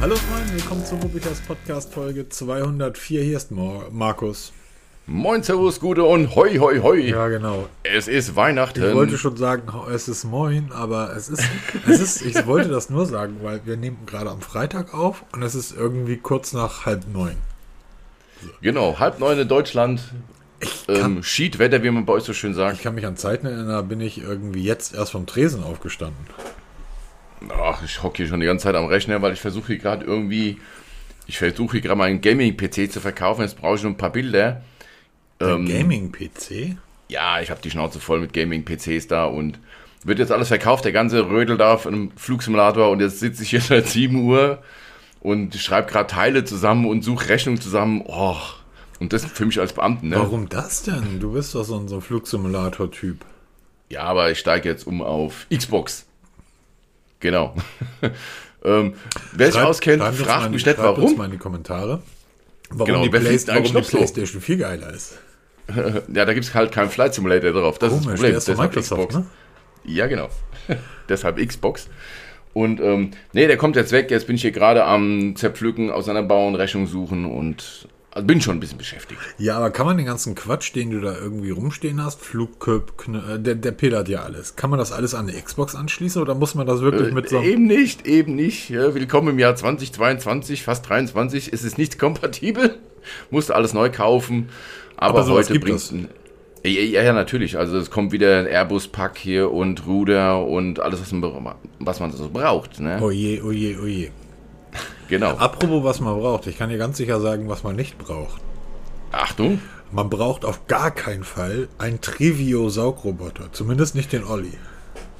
Hallo Freunde, willkommen zu Rubikas Podcast Folge 204. Hier ist Mar Markus. Moin, Servus, Gute und hoi, hoi, hoi. Ja, genau. Es ist Weihnachten. Ich wollte schon sagen, es ist Moin, aber es ist, es ist, ich wollte das nur sagen, weil wir nehmen gerade am Freitag auf und es ist irgendwie kurz nach halb neun. Genau, halb neun in Deutschland. kann- Ähm, Schiedwetter, wie man bei euch so schön Ich sagt. kann mich an Zeiten erinnern, da bin ich irgendwie jetzt erst vom Tresen aufgestanden. Ach, ich hocke hier schon die ganze Zeit am Rechner, weil ich versuche hier gerade irgendwie, ich versuche hier gerade meinen Gaming-PC zu verkaufen. Jetzt brauche ich noch ein paar Bilder. Ein Gaming-PC? Ja, ich habe die Schnauze voll mit Gaming-PCs da und wird jetzt alles verkauft. Der ganze Rödel da auf einem Flugsimulator und jetzt sitze ich hier seit 7 Uhr und schreibe gerade Teile zusammen und suche Rechnungen zusammen. Oh, und das für mich als Beamten, ne? Warum das denn? Du bist doch so ein Flugsimulator-Typ. Ja, aber ich steige jetzt um auf Xbox. Genau. ähm, wer sich auskennt, fragt mich nicht schreib uns warum. mal in die Kommentare. Warum Genau, die, Play warum die? Playstation viel geiler ist. Ja, da gibt es halt keinen Flight Simulator drauf. Das ist das Komisch, Problem. der ist Deshalb Microsoft, Xbox. ne? Ja, genau. Deshalb Xbox. Und ähm, nee, der kommt jetzt weg. Jetzt bin ich hier gerade am Zerpflücken, auseinanderbauen, Rechnung suchen und also bin schon ein bisschen beschäftigt. Ja, aber kann man den ganzen Quatsch, den du da irgendwie rumstehen hast, Flugköp, Kn- äh, der, der pedert ja alles. Kann man das alles an eine Xbox anschließen oder muss man das wirklich mit so. Eben nicht, eben nicht. Ja, willkommen im Jahr 2022, fast 23. Es ist nicht kompatibel. Musste alles neu kaufen. Aber, Aber heute bringt es. ja, ja, ja, natürlich. Also es kommt wieder ein Airbus-Pack hier und Ruder und alles, was man, was man so braucht. Ne? Oje, oje, oje. Genau. Apropos, was man braucht. Ich kann dir ganz sicher sagen, was man nicht braucht. Achtung. Man braucht auf gar keinen Fall einen Trivio-Saugroboter. Zumindest nicht den Olli.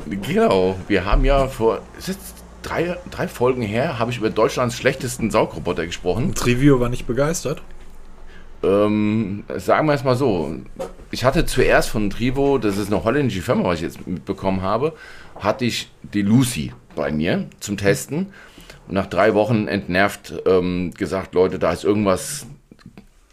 Genau. Wir haben ja vor drei, drei Folgen her, habe ich über Deutschlands schlechtesten Saugroboter gesprochen. Trivio war nicht begeistert. Ähm, sagen wir es mal so. Ich hatte zuerst von Trivo, das ist eine holländische Firma, was ich jetzt mitbekommen habe, hatte ich die Lucy bei mir zum Testen. Und nach drei Wochen entnervt ähm, gesagt, Leute, da ist irgendwas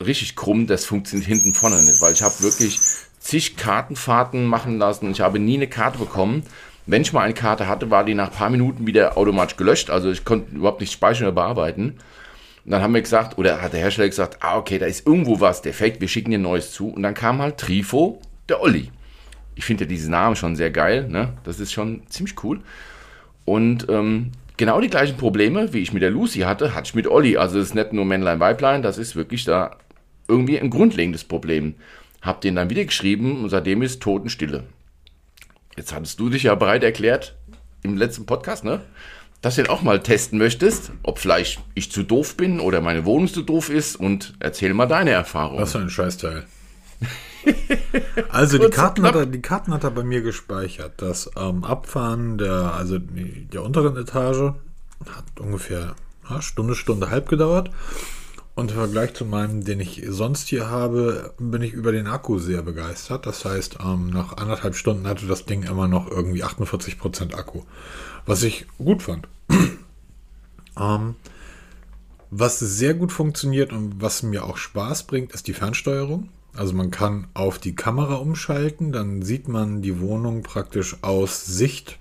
richtig krumm, das funktioniert hinten vorne nicht, weil ich habe wirklich zig Kartenfahrten machen lassen und ich habe nie eine Karte bekommen. Wenn ich mal eine Karte hatte, war die nach ein paar Minuten wieder automatisch gelöscht, also ich konnte überhaupt nicht speichern oder bearbeiten. Und dann haben wir gesagt, oder hat der Hersteller gesagt, ah, okay, da ist irgendwo was defekt, wir schicken dir Neues zu. Und dann kam halt Trifo, der Olli. Ich finde ja diesen Namen schon sehr geil, ne? Das ist schon ziemlich cool. Und ähm, genau die gleichen Probleme, wie ich mit der Lucy hatte, hatte ich mit Olli. Also es ist nicht nur Männlein, Weiblein, das ist wirklich da irgendwie ein grundlegendes Problem. Hab den dann wieder geschrieben und seitdem ist Totenstille. Jetzt hattest du dich ja bereit erklärt im letzten Podcast, ne? Dass du den auch mal testen möchtest, ob vielleicht ich zu doof bin oder meine Wohnung zu doof ist und erzähl mal deine Erfahrung. Was für ein Scheißteil. Also die Karten, hat er, die Karten hat er bei mir gespeichert. Das ähm, Abfahren der, also der unteren Etage hat ungefähr ja, Stunde, Stunde halb gedauert. Und im Vergleich zu meinem, den ich sonst hier habe, bin ich über den Akku sehr begeistert. Das heißt, ähm, nach anderthalb Stunden hatte das Ding immer noch irgendwie 48% Akku. Was ich gut fand. ähm, was sehr gut funktioniert und was mir auch Spaß bringt, ist die Fernsteuerung. Also man kann auf die Kamera umschalten, dann sieht man die Wohnung praktisch aus Sicht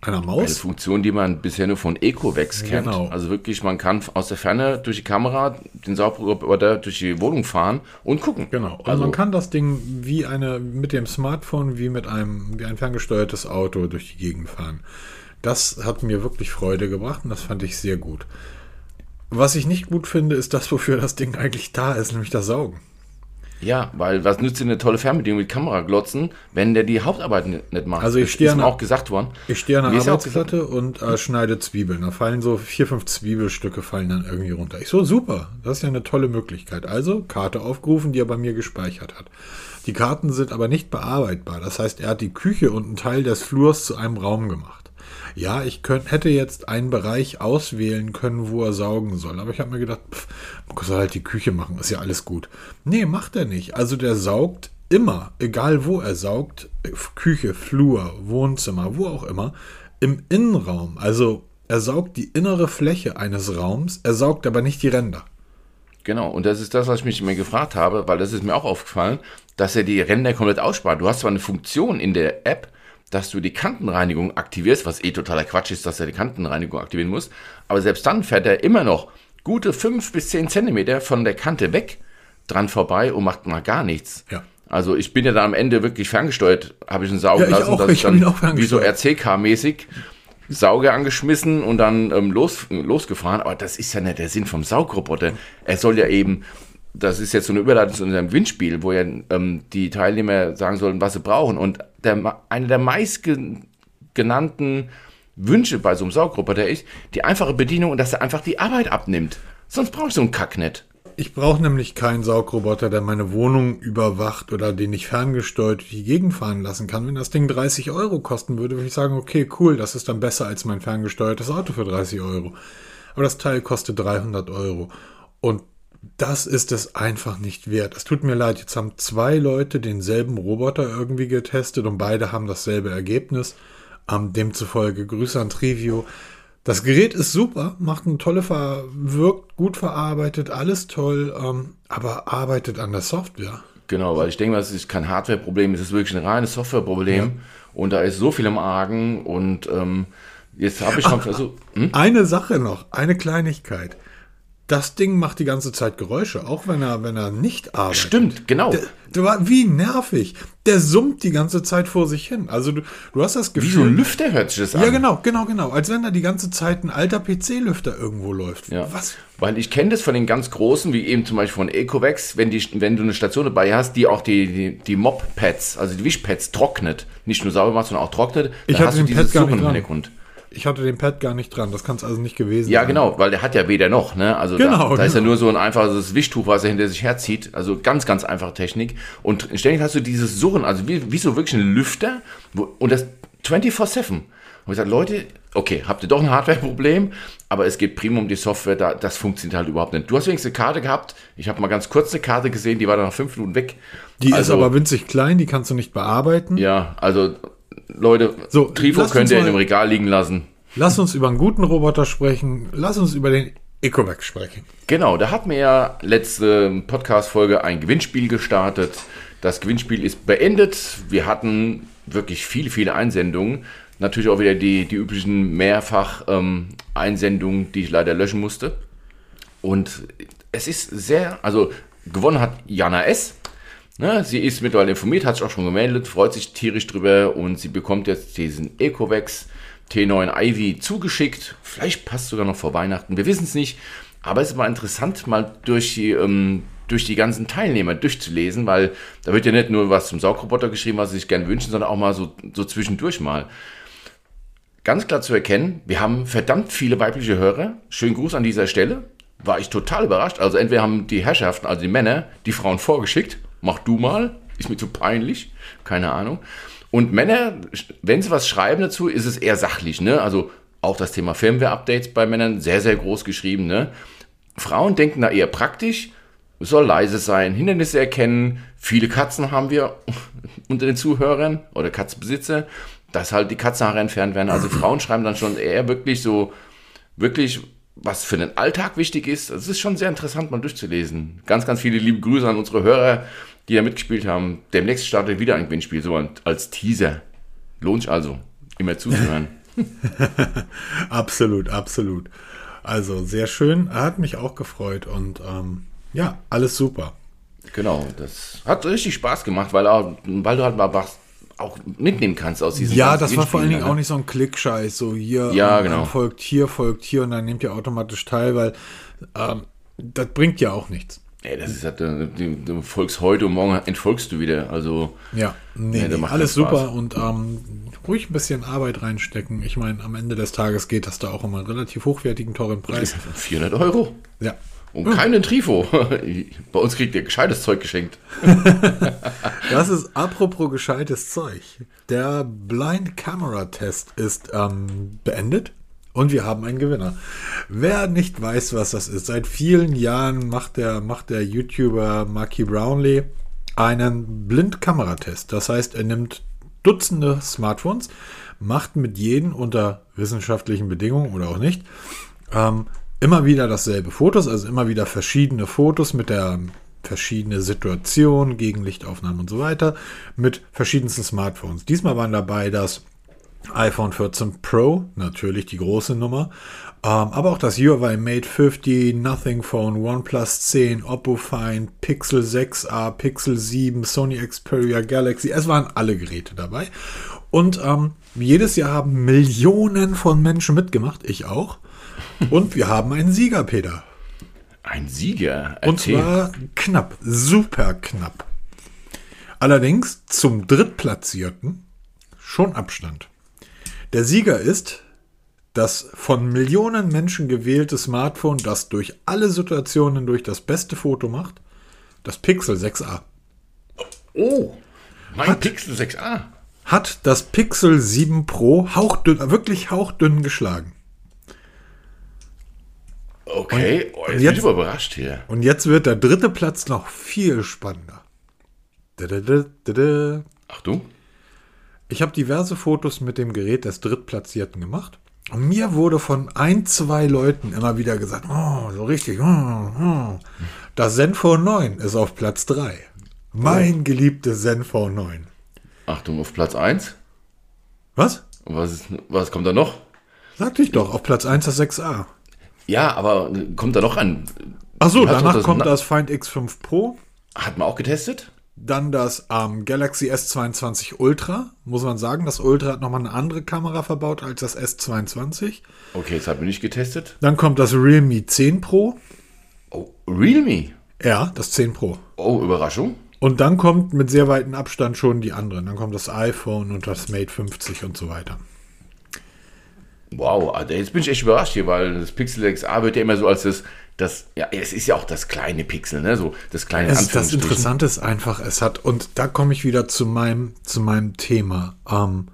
einer Eine Maus. Funktion, die man bisher nur von Ecovex kennt. Genau. Also wirklich, man kann aus der Ferne durch die Kamera den Saugroboter durch die Wohnung fahren und gucken. Genau. Und Also, man kann das Ding wie eine mit dem Smartphone wie mit einem wie ein ferngesteuertes Auto durch die Gegend fahren. Das hat mir wirklich Freude gebracht und das fand ich sehr gut. Was ich nicht gut finde, ist das, wofür das Ding eigentlich da ist, nämlich das Saugen. Ja, weil was nützt dir eine tolle Fernbedienung mit Kamera glotzen, wenn der die Hauptarbeit ni- nicht macht? Also ich stehe an- auch gesagt worden. Ich stehe an der Arbeitsplatte und äh, schneide Zwiebeln. Da fallen so vier, fünf Zwiebelstücke fallen dann irgendwie runter. Ich so, super, das ist ja eine tolle Möglichkeit. Also Karte aufgerufen, die er bei mir gespeichert hat. Die Karten sind aber nicht bearbeitbar. Das heißt, er hat die Küche und einen Teil des Flurs zu einem Raum gemacht. Ja, ich könnt, hätte jetzt einen Bereich auswählen können, wo er saugen soll. Aber ich habe mir gedacht, pff, man soll halt die Küche machen, ist ja alles gut. Nee, macht er nicht. Also der saugt immer, egal wo er saugt, Küche, Flur, Wohnzimmer, wo auch immer, im Innenraum. Also er saugt die innere Fläche eines Raums, er saugt aber nicht die Ränder. Genau, und das ist das, was ich mich immer gefragt habe, weil das ist mir auch aufgefallen, dass er die Ränder komplett ausspart. Du hast zwar eine Funktion in der App, dass du die Kantenreinigung aktivierst, was eh totaler Quatsch ist, dass er die Kantenreinigung aktivieren muss. Aber selbst dann fährt er immer noch gute 5 bis 10 Zentimeter von der Kante weg, dran vorbei und macht mal gar nichts. Ja. Also ich bin ja dann am Ende wirklich ferngesteuert, habe ich ihn saugen Ja, ich lassen, auch, dass ich ich dann auch wie so. RCK-mäßig Sauger angeschmissen und dann ähm, los, losgefahren. Aber das ist ja nicht der Sinn vom Saugroboter. Er soll ja eben, das ist jetzt so eine Überleitung zu unserem Windspiel, wo ja ähm, die Teilnehmer sagen sollen, was sie brauchen. Und der, einer der meistgenannten Wünsche bei so einem Saugroboter ist die einfache Bedienung und dass er einfach die Arbeit abnimmt. Sonst brauche ich so einen Kack nicht. Ich brauche nämlich keinen Saugroboter, der meine Wohnung überwacht oder den ich ferngesteuert durch die Gegend fahren lassen kann. Wenn das Ding 30 Euro kosten würde, würde ich sagen, okay, cool, das ist dann besser als mein ferngesteuertes Auto für 30 Euro. Aber das Teil kostet 300 Euro. Und das ist es einfach nicht wert. Es tut mir leid, jetzt haben zwei Leute denselben Roboter irgendwie getestet und beide haben dasselbe Ergebnis. Ähm, demzufolge Grüße an Trivio. Das Gerät ist super, macht eine tolle Ver wirkt gut verarbeitet, alles toll, ähm, aber arbeitet an der Software. Genau, weil ich denke mal, es ist kein Hardware-Problem, es ist wirklich ein reines Software-Problem. Und da ist so viel im Argen. Und ähm, jetzt habe ich schon versucht. Hm? Eine Sache noch, eine Kleinigkeit. Das Ding macht die ganze Zeit Geräusche, auch wenn er, wenn er nicht arbeitet. Stimmt, genau. Der, der war wie nervig. Der summt die ganze Zeit vor sich hin. Also du, du hast das Wie Gefühl. so ein Lüfter hört sich das an. ja, genau, genau, genau. Als wenn da die ganze Zeit ein alter PC-Lüfter irgendwo läuft. Ja. Was? Weil ich kenne das von den ganz großen, wie eben zum Beispiel von Ecovex, wenn, die, wenn du eine Station dabei hast, die auch die, die, die Mop-Pads, also die Wischpads trocknet. Nicht nur sauber macht, sondern auch trocknet. Ich dann hast du den dieses Suchen im. Hintergrund. Ich hatte den Pad gar nicht dran. Das kann es also nicht gewesen Ja, sein. genau, weil der hat ja weder noch, ne? Also Genau, da, da ist ja genau. nur so ein einfaches Wischtuch, was er hinter sich herzieht. Also ganz, ganz einfache Technik. Und ständig hast du dieses Surren, also wie, wie so wirklich ein Lüfter. Wo, und das 24-7. Und ich gesagt, Leute, okay, habt ihr doch ein Hardware-Problem, aber es geht prima um die Software, da, das funktioniert halt überhaupt nicht. Du hast wenigstens eine Karte gehabt. Ich habe mal ganz kurz eine Karte gesehen, die war dann nach fünf Minuten weg. Die also, ist aber winzig klein, die kannst du nicht bearbeiten. Ja, also Leute, So, Trifo könnt ihr in dem Regal liegen lassen. Lass uns über einen guten Roboter sprechen. Lass uns über den Ecovac sprechen. Genau, da hatten wir ja letzte Podcast-Folge ein Gewinnspiel gestartet. Das Gewinnspiel ist beendet. Wir hatten wirklich viele, viele Einsendungen. Natürlich auch wieder die, die üblichen Mehrfach-Einsendungen, die ich leider löschen musste. Und es ist sehr, also gewonnen hat Jana S. Ne, sie ist mittlerweile informiert, hat sich auch schon gemeldet, freut sich tierisch drüber und sie bekommt jetzt diesen Ecovex T9 Ivy zugeschickt. Vielleicht passt sogar noch vor Weihnachten, wir wissen es nicht. Aber es ist mal interessant, mal durch die, ähm, durch die ganzen Teilnehmer durchzulesen, weil da wird ja nicht nur was zum Saugroboter geschrieben, was sie sich gerne wünschen, sondern auch mal so, so zwischendurch mal. Ganz klar zu erkennen, wir haben verdammt viele weibliche Hörer. Schönen Gruß an dieser Stelle. War ich total überrascht. Also entweder haben die Herrschaften, also die Männer, die Frauen vorgeschickt. Mach du mal. Ist mir zu peinlich. Keine Ahnung. Und Männer, wenn sie was schreiben dazu, ist es eher sachlich. Ne? Also auch das Thema Firmware-Updates bei Männern sehr, sehr groß geschrieben. Ne? Frauen denken da eher praktisch. Es soll leise sein, Hindernisse erkennen. Viele Katzen haben wir unter den Zuhörern oder Katzenbesitzer, dass halt die Katzenhaare entfernt werden. Also Frauen schreiben dann schon eher wirklich so, wirklich, was für den Alltag wichtig ist. Es ist schon sehr interessant, mal durchzulesen. Ganz, ganz viele liebe Grüße an unsere Hörer, die da mitgespielt haben. Demnächst startet wieder ein Gewinnspiel, so als Teaser. Lohnt sich also, immer zuzuhören. Absolut, absolut. Also sehr schön. Er hat mich auch gefreut und ähm, ja, alles super. Genau, das hat richtig Spaß gemacht, weil, auch, weil du halt mal was auch mitnehmen kannst aus diesem Ja, das war vor allen Dingen auch nicht so ein Klickscheiß, so hier Ja, ähm, genau. folgt hier, folgt hier und dann nehmt ihr automatisch teil, weil ähm, das bringt ja auch nichts. Ey, das ist halt, du, du folgst heute und morgen entfolgst du wieder. Also, Ja, nee, Nee, nee, alles super und ähm, ruhig ein bisschen Arbeit reinstecken. Ich meine, am Ende des Tages geht das da auch um einen relativ hochwertigen, teuren Preis. 400 Euro. Ja. Und keinen Trifo. Bei uns kriegt ihr gescheites Zeug geschenkt. Das ist apropos gescheites Zeug. Der Blind Camera Test ist ähm, beendet und wir haben einen Gewinner. Wer nicht weiß, was das ist, seit vielen Jahren macht der, macht der YouTuber Marky Brownlee einen Blindkameratest. Das heißt, er nimmt Dutzende Smartphones, macht mit jedem unter wissenschaftlichen Bedingungen oder auch nicht ähm, immer wieder dasselbe Fotos, also immer wieder verschiedene Fotos mit der verschiedene Situationen, Gegenlichtaufnahmen und so weiter mit verschiedensten Smartphones. Diesmal waren dabei das iPhone 14 Pro, natürlich die große Nummer, ähm, aber auch das Huawei Mate 50, Nothing Phone, OnePlus 10, Oppo Find, Pixel 6a, Pixel 7, Sony Xperia, Galaxy, es waren alle Geräte dabei. Und ähm, jedes Jahr haben Millionen von Menschen mitgemacht, ich auch. Und wir haben einen Sieger, Peter. Ein Sieger? Und zwar knapp, super knapp. Allerdings zum Drittplatzierten schon Abstand. Der Sieger ist das von Millionen Menschen gewählte Smartphone, das durch alle Situationen durch das beste Foto macht, das Pixel 6a. Oh, mein hat, Pixel 6a. Hat das Pixel 7 Pro hauchdünn, wirklich hauchdünn geschlagen. Okay, oh, jetzt, jetzt bin ich überrascht hier. Und jetzt wird der dritte Platz noch viel spannender. Achtung. Ich habe diverse Fotos mit dem Gerät des Drittplatzierten gemacht. Und mir wurde von ein, zwei Leuten immer wieder gesagt, oh, so richtig, oh, oh. das Zenfone 9 ist auf Platz 3. Mein oh. geliebtes Zenfone 9. Achtung, auf Platz 1? Was? Was, ist, was kommt da noch? Sagte ich doch, auf Platz 1 das 6a. Ja, aber kommt da noch an? Achso, danach das kommt das Find X5 Pro. Hat man auch getestet? Dann das ähm, Galaxy S22 Ultra. Muss man sagen, das Ultra hat nochmal eine andere Kamera verbaut als das S22. Okay, das hat man nicht getestet. Dann kommt das Realme 10 Pro. Oh, Realme? Ja, das 10 Pro. Oh, Überraschung. Und dann kommt mit sehr weitem Abstand schon die anderen. Dann kommt das iPhone und das Mate 50 und so weiter. Wow, also jetzt bin ich echt überrascht hier, weil das Pixel XA wird ja immer so als das das, ja, es ist ja auch das kleine Pixel, ne? So das kleine es, Das Interessante ist einfach, es hat, und da komme ich wieder zu meinem, zu meinem Thema. Ähm,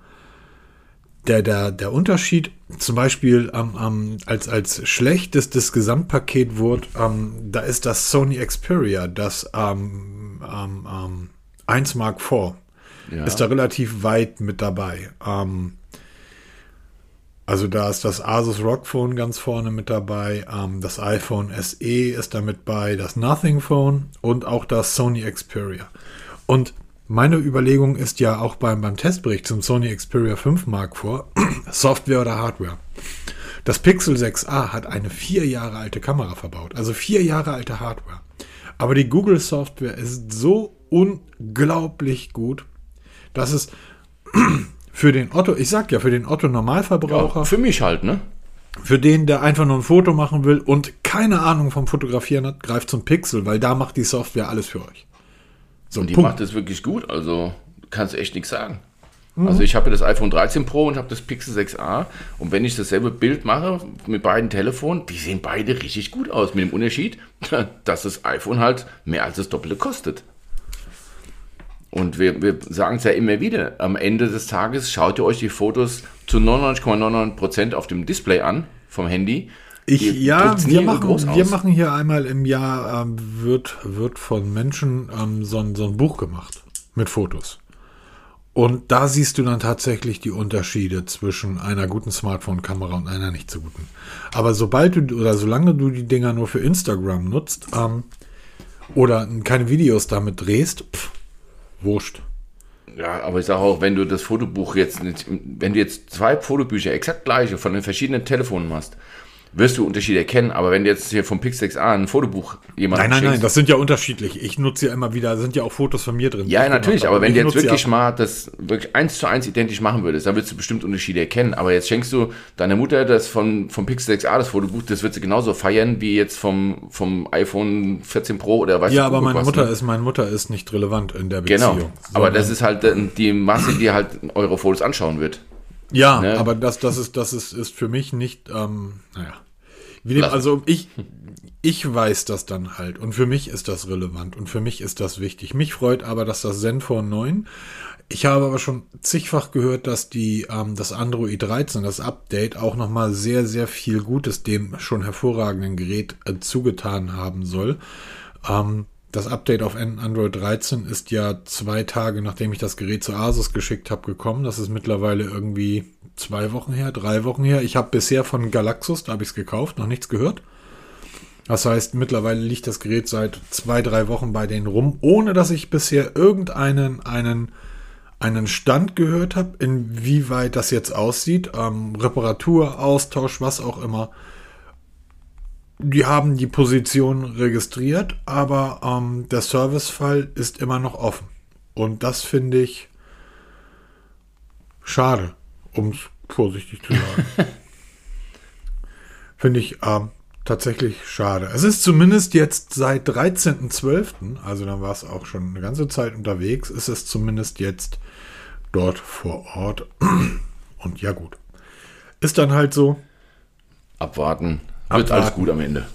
der, der, der Unterschied, zum Beispiel ähm, ähm, als, als schlechtestes Gesamtpaket wurde, ähm, da ist das Sony Xperia, das ähm, ähm, ähm, 1 Mark IV, ja. ist da relativ weit mit dabei. Ähm, also da ist das Asus ROG Phone ganz vorne mit dabei, ähm, das iPhone SE ist da mit bei, das Nothing Phone und auch das Sony Xperia. Und meine Überlegung ist ja auch beim, beim Testbericht zum Sony Xperia 5 Mark vor, Software oder Hardware. Das Pixel 6a hat eine vier Jahre alte Kamera verbaut, also vier Jahre alte Hardware. Aber die Google Software ist so unglaublich gut, dass es für den Otto, ich sag ja, für den Otto Normalverbraucher. Ja, für mich halt, ne? Für den, der einfach nur ein Foto machen will und keine Ahnung vom Fotografieren hat, greift zum Pixel, weil da macht die Software alles für euch. So, und die Punkt. macht es wirklich gut, also kannst du echt nichts sagen. Mhm. Also ich habe das iPhone 13 Pro und habe das Pixel 6a und wenn ich dasselbe Bild mache mit beiden Telefonen, die sehen beide richtig gut aus, mit dem Unterschied, dass das iPhone halt mehr als das Doppelte kostet. Und wir, wir sagen es ja immer wieder, am Ende des Tages schaut ihr euch die Fotos zu 99,99% auf dem Display an vom Handy. Ich, ja, wir machen, wir machen hier einmal im Jahr, ähm, wird, wird von Menschen ähm, so, ein, so ein Buch gemacht mit Fotos. Und da siehst du dann tatsächlich die Unterschiede zwischen einer guten Smartphone-Kamera und einer nicht so guten. Aber sobald du oder solange du die Dinger nur für Instagram nutzt ähm, oder keine Videos damit drehst, pff, wurscht. Ja, aber ich sage auch, wenn du das Fotobuch jetzt, wenn du jetzt zwei Fotobücher exakt gleiche von den verschiedenen Telefonen hast, wirst du Unterschiede erkennen. Aber wenn du jetzt hier vom Pixel XA ein Fotobuch jemand Nein, nein, schenkst, nein, das sind ja unterschiedlich. Ich nutze ja immer wieder, sind ja auch Fotos von mir drin. Ja, natürlich, aber wenn du jetzt wirklich ja mal das wirklich eins zu eins identisch machen würdest, dann würdest du bestimmt Unterschiede erkennen. Aber jetzt schenkst du deiner Mutter das von, vom Pixel XA, das Fotobuch, das wird sie genauso feiern wie jetzt vom, vom iPhone 14 Pro oder weißt Ja, aber meine was, Mutter ne? ist, meine Mutter ist nicht relevant in der genau. Beziehung. Genau. Aber das ist halt die Masse, die halt eure Fotos anschauen wird. Ja, ne? aber das, das ist, das ist, ist für mich nicht, ähm, naja. Nehmen, also ich, ich weiß das dann halt und für mich ist das relevant und für mich ist das wichtig. Mich freut aber, dass das Zenfone 9, ich habe aber schon zigfach gehört, dass die, ähm, das Android 13, das Update auch nochmal sehr, sehr viel Gutes dem schon hervorragenden Gerät äh, zugetan haben soll. Ähm, das Update auf Android 13 ist ja zwei Tage, nachdem ich das Gerät zu Asus geschickt habe, gekommen. Das ist mittlerweile irgendwie zwei Wochen her, drei Wochen her. Ich habe bisher von Galaxus, da habe ich es gekauft, noch nichts gehört. Das heißt, mittlerweile liegt das Gerät seit zwei, drei Wochen bei denen rum, ohne dass ich bisher irgendeinen einen, einen Stand gehört habe, inwieweit das jetzt aussieht. Ähm, Reparatur, Austausch, was auch immer. Die haben die Position registriert, aber ähm, der Servicefall ist immer noch offen. Und das finde ich schade, um es vorsichtig zu sagen. finde ich ähm, tatsächlich schade. Es ist zumindest jetzt seit 13.12., also dann war es auch schon eine ganze Zeit unterwegs, ist es zumindest jetzt dort vor Ort. Und ja gut. Ist dann halt so. Abwarten. Wird Abwarten. alles gut am Ende.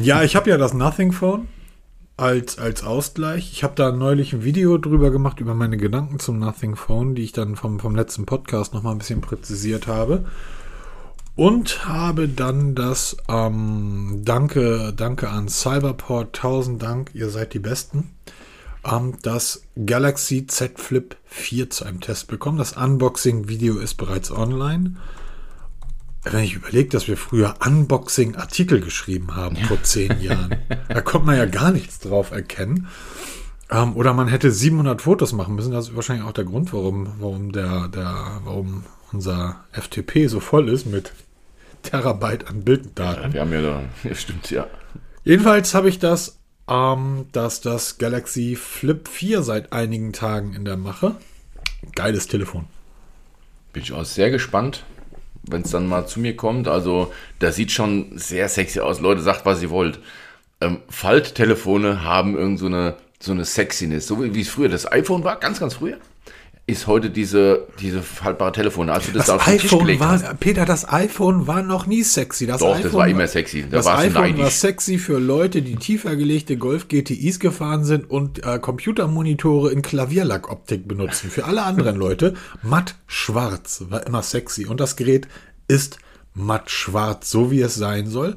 Ja, ich habe ja das Nothing Phone als, als Ausgleich. Ich habe da neulich ein Video drüber gemacht, über meine Gedanken zum Nothing Phone, die ich dann vom, vom letzten Podcast nochmal ein bisschen präzisiert habe. Und habe dann das ähm, Danke, Danke an Cyberport, tausend Dank, ihr seid die Besten. Ähm, das Galaxy Z Flip 4 zu einem Test bekommen. Das Unboxing-Video ist bereits online. Wenn ich überlege, dass wir früher Unboxing-Artikel geschrieben haben vor zehn Jahren, da konnte man ja gar nichts drauf erkennen. Ähm, oder man hätte 700 Fotos machen müssen. Das ist wahrscheinlich auch der Grund, warum, warum der, der, warum unser FTP so voll ist mit Terabyte an Bilddaten. Ja, wir haben ja da. Ja, stimmt, ja. Jedenfalls habe ich das, ähm, dass das Galaxy Flip 4 seit einigen Tagen in der Mache. Geiles Telefon. Bin ich auch sehr gespannt, wenn es dann mal zu mir kommt. Also, das sieht schon sehr sexy aus. Leute, sagt, was ihr wollt. Ähm, Falttelefone haben irgend so eine, so eine Sexiness. So wie wie es früher das iPhone war, ganz, ganz früher, ist heute diese, diese faltbare Telefone. Als du das, Das da auf den Tisch iPhone gelegt war, hast. Peter, das iPhone war noch nie sexy. Das Doch, iPhone das war immer sexy. Da das iPhone war neidisch. sexy für Leute, die tiefer gelegte Golf GTIs gefahren sind und äh, Computermonitore in Klavierlackoptik benutzen. Für alle anderen Leute matt schwarz war immer sexy und das Gerät ist matt schwarz, so wie es sein soll.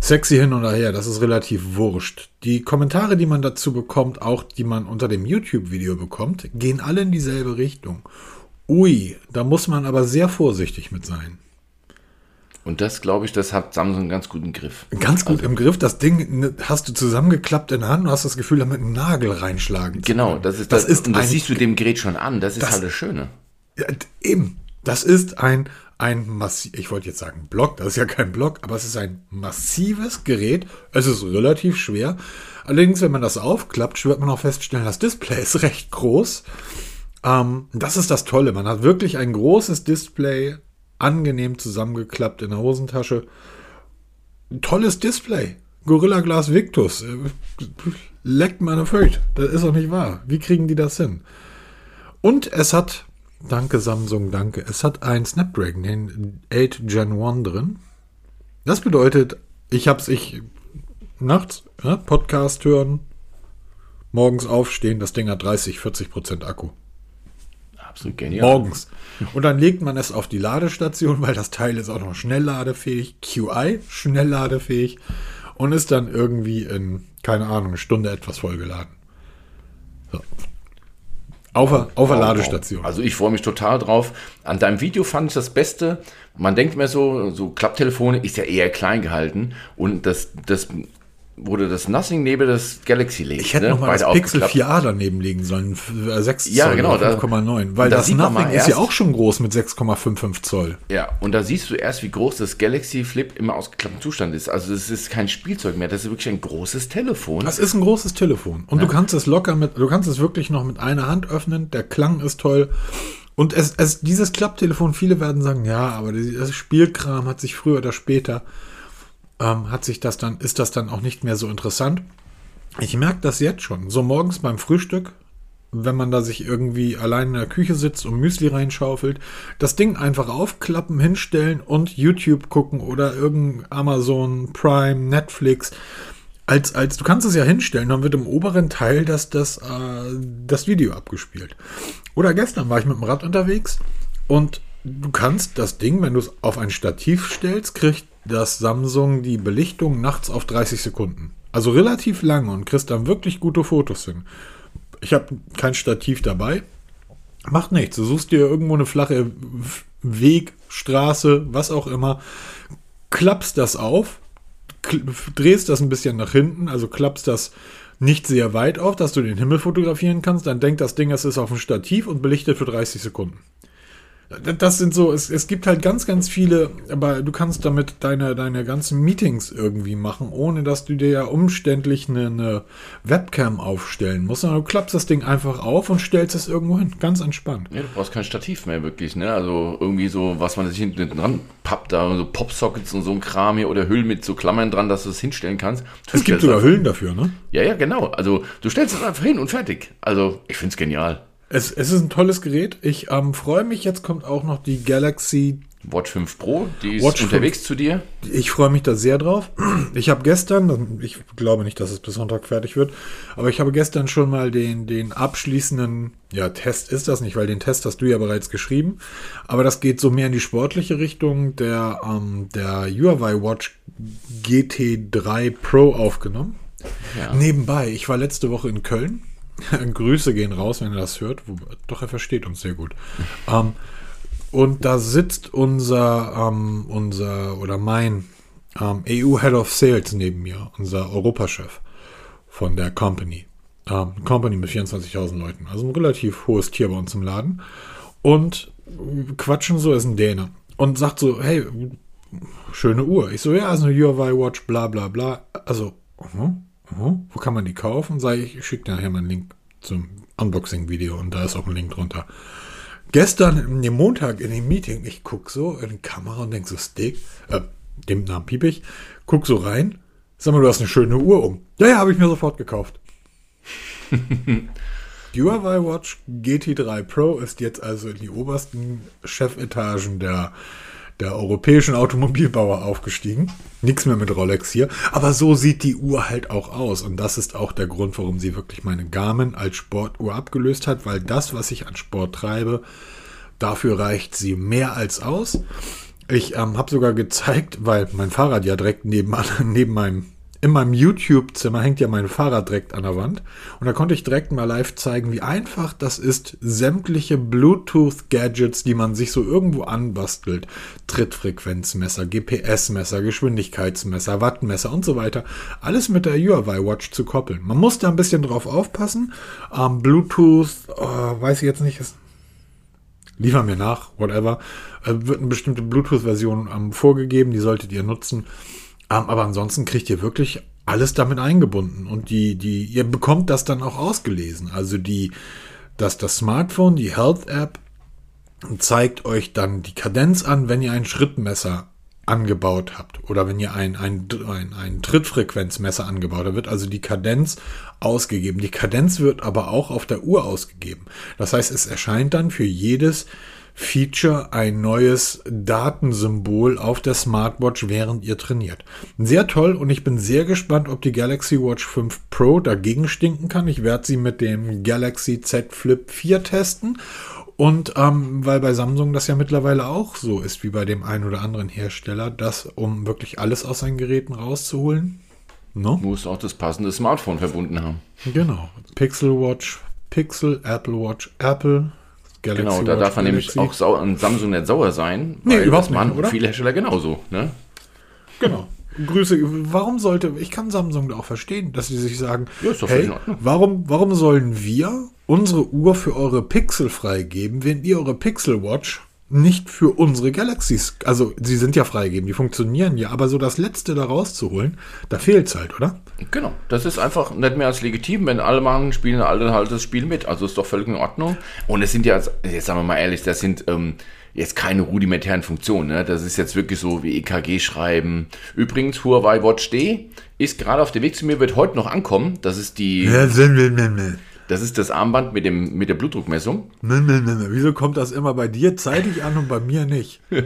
Sexy hin oder her, das ist relativ wurscht. Die Kommentare, die man dazu bekommt, auch die man unter dem YouTube-Video bekommt, gehen alle in dieselbe Richtung. Ui, da muss man aber sehr vorsichtig mit sein. Und das, glaube ich, das hat Samsung einen ganz guten Griff. Ganz gut Also im Griff. Das Ding ne, hast du zusammengeklappt in der Hand und hast das Gefühl, damit einen Nagel reinschlagen zu Genau, das ist das das, ist und das ein, siehst du dem Gerät schon an. Das ist Das- halt das Schöne. ja, eben. Das ist ein ein massiv, ich wollte jetzt sagen Block, das ist ja kein Block, aber es ist ein massives Gerät. Es ist relativ schwer. Allerdings, wenn man das aufklappt, wird man auch feststellen, das Display ist recht groß. Ähm, das ist das Tolle. Man hat wirklich ein großes Display, angenehm zusammengeklappt in der Hosentasche. Ein tolles Display. Gorilla Glass Victus. Äh, Leckt meine Föt. Das ist doch nicht wahr. Wie kriegen die das hin? Und es hat, danke Samsung, danke, es hat ein Snapdragon, den 8 Gen 1 drin. Das bedeutet, ich hab's, ich nachts ja, Podcast hören, morgens aufstehen, das Ding hat 30, 40 Prozent Akku. Absolut genial. Morgens. Und dann legt man es auf die Ladestation, weil das Teil ist auch noch schnellladefähig, QI, schnellladefähig und ist dann irgendwie in, keine Ahnung, eine Stunde etwas vollgeladen. Auf, der- auf der Ladestation. Also ich freue mich total drauf. An deinem Video fand ich das Beste. Man denkt mir so, so Klapptelefone ist ja eher klein gehalten und das, das wurde das Nothing neben das Galaxy legt. Ich hätte ne? noch mal das Pixel aufgeklappt. 4a daneben legen sollen. f- äh, 6 Ja, Zoll genau, oder da- 5,9. Weil da das man Nothing ist ja auch schon groß mit 6,55 Zoll. Ja, und da siehst du erst, wie groß das Galaxy Flip im ausgeklappten Zustand ist. Also es ist kein Spielzeug mehr, das ist wirklich ein großes Telefon. Das ist ein großes Telefon. Und du kannst es locker mit, du kannst es wirklich noch mit einer Hand öffnen. Der Klang ist toll. Und es, es, dieses Klapptelefon, viele werden sagen, ja, aber das Spielkram hat sich früher oder später, ähm, hat sich das dann, ist das dann auch nicht mehr so interessant. Ich merke das jetzt schon. So morgens beim Frühstück, wenn man da sich irgendwie allein in der Küche sitzt und Müsli reinschaufelt, das Ding einfach aufklappen, hinstellen und YouTube gucken oder irgendein Amazon Prime, Netflix. Als, als, du kannst es ja hinstellen, dann wird im oberen Teil das, das, äh, das Video abgespielt. Oder gestern war ich mit dem Rad unterwegs und du kannst das Ding, wenn du es auf ein Stativ stellst, kriegt das Samsung die Belichtung nachts auf 30 Sekunden. Also relativ lange und kriegst dann wirklich gute Fotos hin. Ich habe kein Stativ dabei. Macht nichts. Du suchst dir irgendwo eine flache Weg, Straße, was auch immer, klappst das auf, drehst das ein bisschen nach hinten, also klappst das nicht sehr weit auf, dass du den Himmel fotografieren kannst, dann denkt das Ding, es ist auf dem Stativ und belichtet für 30 Sekunden. Das sind so, es, es gibt halt ganz, ganz viele, aber du kannst damit deine, deine ganzen Meetings irgendwie machen, ohne dass du dir ja umständlich eine, eine Webcam aufstellen musst, sondern du klappst das Ding einfach auf und stellst es irgendwo hin. Ganz entspannt. Ja, du brauchst kein Stativ mehr wirklich, ne? Also irgendwie so, was man sich hinten dran pappt, da so Popsockets und so ein Kram hier oder Hüllen mit so Klammern dran, dass du es hinstellen kannst. Du Es gibt sogar Hüllen dafür, ne? Ja, ja, genau. Also du stellst es einfach hin und fertig. Also ich find's genial. Es, es ist ein tolles Gerät. Ich ähm, freue mich, jetzt kommt auch noch die Galaxy. Watch 5 Pro, die ist Watch unterwegs zu dir. Ich freue mich da sehr drauf. Ich habe gestern, ich glaube nicht, dass es bis Sonntag fertig wird, aber ich habe gestern schon mal den, den abschließenden, ja, Test ist das nicht, weil den Test hast du ja bereits geschrieben, aber das geht so mehr in die sportliche Richtung der, ähm, der Huawei Watch GT3 Pro aufgenommen. Ja. Nebenbei, ich war letzte Woche in Köln. Grüße gehen raus, wenn er das hört. Doch, er versteht uns sehr gut. ähm, und da sitzt unser, ähm, unser oder mein ähm, EU Head of Sales neben mir, unser Europachef von der Company. Ähm, Company mit 24.000 Leuten. Also ein relativ hohes Tier bei uns im Laden. Und quatschen so, ist ein Däne. Und sagt so, hey, schöne Uhr. Ich so, ja, ist eine Huawei Watch, bla bla bla. Also, uh, uh, wo kann man die kaufen? Sag ich, ich schicke dir nachher mal einen Link zum Unboxing-Video und da ist auch ein Link drunter. Gestern, dem Montag in dem Meeting, ich guck so in die Kamera und denk so, Stick, äh, dem Namen piep ich, guck so rein, sag mal, du hast eine schöne Uhr um. Ja, ja, habe ich mir sofort gekauft. Die Huawei Watch GT3 Pro ist jetzt also in die obersten Chefetagen der, der europäischen Automobilbauer aufgestiegen. Nichts mehr mit Rolex hier. Aber so sieht die Uhr halt auch aus. Und das ist auch der Grund, warum sie wirklich meine Garmin als Sportuhr abgelöst hat, weil das, was ich an Sport treibe, dafür reicht sie mehr als aus. Ich ähm, habe sogar gezeigt, weil mein Fahrrad ja direkt nebenan, neben meinem, in meinem YouTube-Zimmer hängt ja mein Fahrrad direkt an der Wand. Und da konnte ich direkt mal live zeigen, wie einfach das ist, sämtliche Bluetooth-Gadgets, die man sich so irgendwo anbastelt, Trittfrequenzmesser, GPS-Messer, Geschwindigkeitsmesser, Wattmesser und so weiter, alles mit der Huawei Watch zu koppeln. Man muss da ein bisschen drauf aufpassen. Ähm, Bluetooth, äh, weiß ich jetzt nicht, ist liefer mir nach, whatever. Äh, wird eine bestimmte Bluetooth-Version ähm, vorgegeben, die solltet ihr nutzen. Ähm, aber ansonsten kriegt ihr wirklich alles damit eingebunden und die, die, ihr bekommt das dann auch ausgelesen. Also die, dass das Smartphone, die Health-App zeigt euch dann die Kadenz an, wenn ihr ein Schrittmesser angebaut habt oder wenn ihr ein, ein, ein, ein Trittfrequenzmesser angebaut habt, wird also die Kadenz ausgegeben. Die Kadenz wird aber auch auf der Uhr ausgegeben. Das heißt, es erscheint dann für jedes Feature ein neues Datensymbol auf der Smartwatch, während ihr trainiert. Sehr toll und ich bin sehr gespannt, ob die Galaxy Watch 5 Pro dagegen stinken kann. Ich werde sie mit dem Galaxy Z Flip 4 testen. Und ähm, weil bei Samsung das ja mittlerweile auch so ist wie bei dem einen oder anderen Hersteller, dass um wirklich alles aus seinen Geräten rauszuholen, no? Muss auch das passende Smartphone verbunden haben. Genau. Pixel Watch, Pixel, Apple Watch, Apple, Galaxy Genau, da Watch, darf man nämlich Galaxy. auch sau an Samsung nicht sauer sein. Nee, weil überhaupt nicht, oder? viele Hersteller genauso. Ne? Genau. Grüße. Warum sollte, ich kann Samsung da auch verstehen, dass sie sich sagen, Ja, hey, warum, warum sollen wir unsere Uhr für eure Pixel freigeben, wenn ihr eure Pixel Watch nicht für unsere Galaxies, also sie sind ja freigegeben, die funktionieren ja, aber so das Letzte da rauszuholen, da fehlt's halt, oder? Genau, das ist einfach nicht mehr als legitim. Wenn alle machen, spielen alle halt das Spiel mit. Also ist doch völlig in Ordnung. Und es sind ja, jetzt sagen wir mal ehrlich, das sind ähm, jetzt keine rudimentären Funktionen. Ne? Das ist jetzt wirklich so wie EKG schreiben. Übrigens, Huawei Watch D ist gerade auf dem Weg zu mir, wird heute noch ankommen. Das ist die, das ist das Armband mit dem mit der Blutdruckmessung. Wieso kommt das immer bei dir zeitig an und bei mir nicht?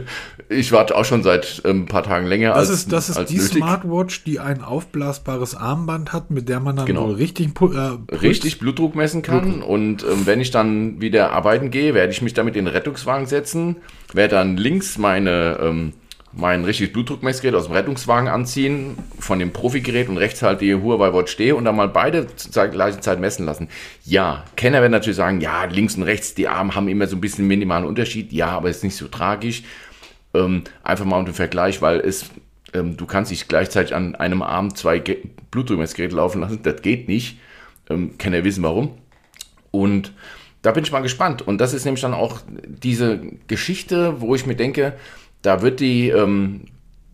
Ich warte auch schon seit ähm, ein paar Tagen länger Das als ist, das ist als die nötig. Smartwatch, die ein aufblasbares Armband hat, mit der man dann Genau. richtig, äh, richtig Blutdruck messen kann. Und ähm, wenn ich dann wieder arbeiten gehe, werde ich mich damit in den Rettungswagen setzen, werde dann links meine, ähm, mein richtiges Blutdruckmessgerät aus dem Rettungswagen anziehen, von dem Profigerät und rechts halt die Huawei Watch D und dann mal beide zur gleichen Zeit messen lassen. Ja, Kenner werden natürlich sagen, ja, links und rechts, die Arme haben immer so ein bisschen minimalen Unterschied. Ja, aber ist nicht so tragisch. Ähm, einfach mal den Vergleich, weil es ähm, du kannst nicht gleichzeitig an einem Arm zwei Ge Blutdruckmessgeräte laufen lassen. Das geht nicht. Ähm, kann ja wissen, warum. Und da bin ich mal gespannt. Und das ist nämlich dann auch diese Geschichte, wo ich mir denke, da wird die, ähm,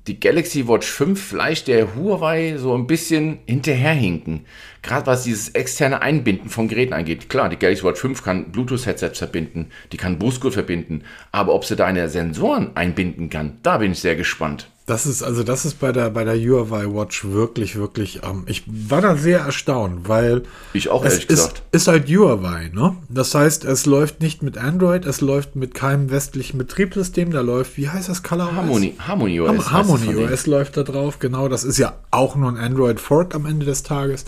die Galaxy Watch 5 vielleicht der Huawei so ein bisschen hinterherhinken. Gerade was dieses externe Einbinden von Geräten angeht. Klar, die Galaxy Watch 5 kann Bluetooth-Headsets verbinden, die kann Brustgurt verbinden. Aber ob sie da eine Sensoren einbinden kann, da bin ich sehr gespannt. Das ist, also das ist bei der, bei der Huawei Watch wirklich, wirklich, ähm, ich war da sehr erstaunt, weil ich auch es. Ist, ist halt Huawei, ne? Das heißt, es läuft nicht mit Android, es läuft mit keinem westlichen Betriebssystem, da läuft, wie heißt das Color Harmony, Harmony OS. Ham Harmony OS läuft da drauf, genau, das ist ja auch nur ein Android Fork am Ende des Tages.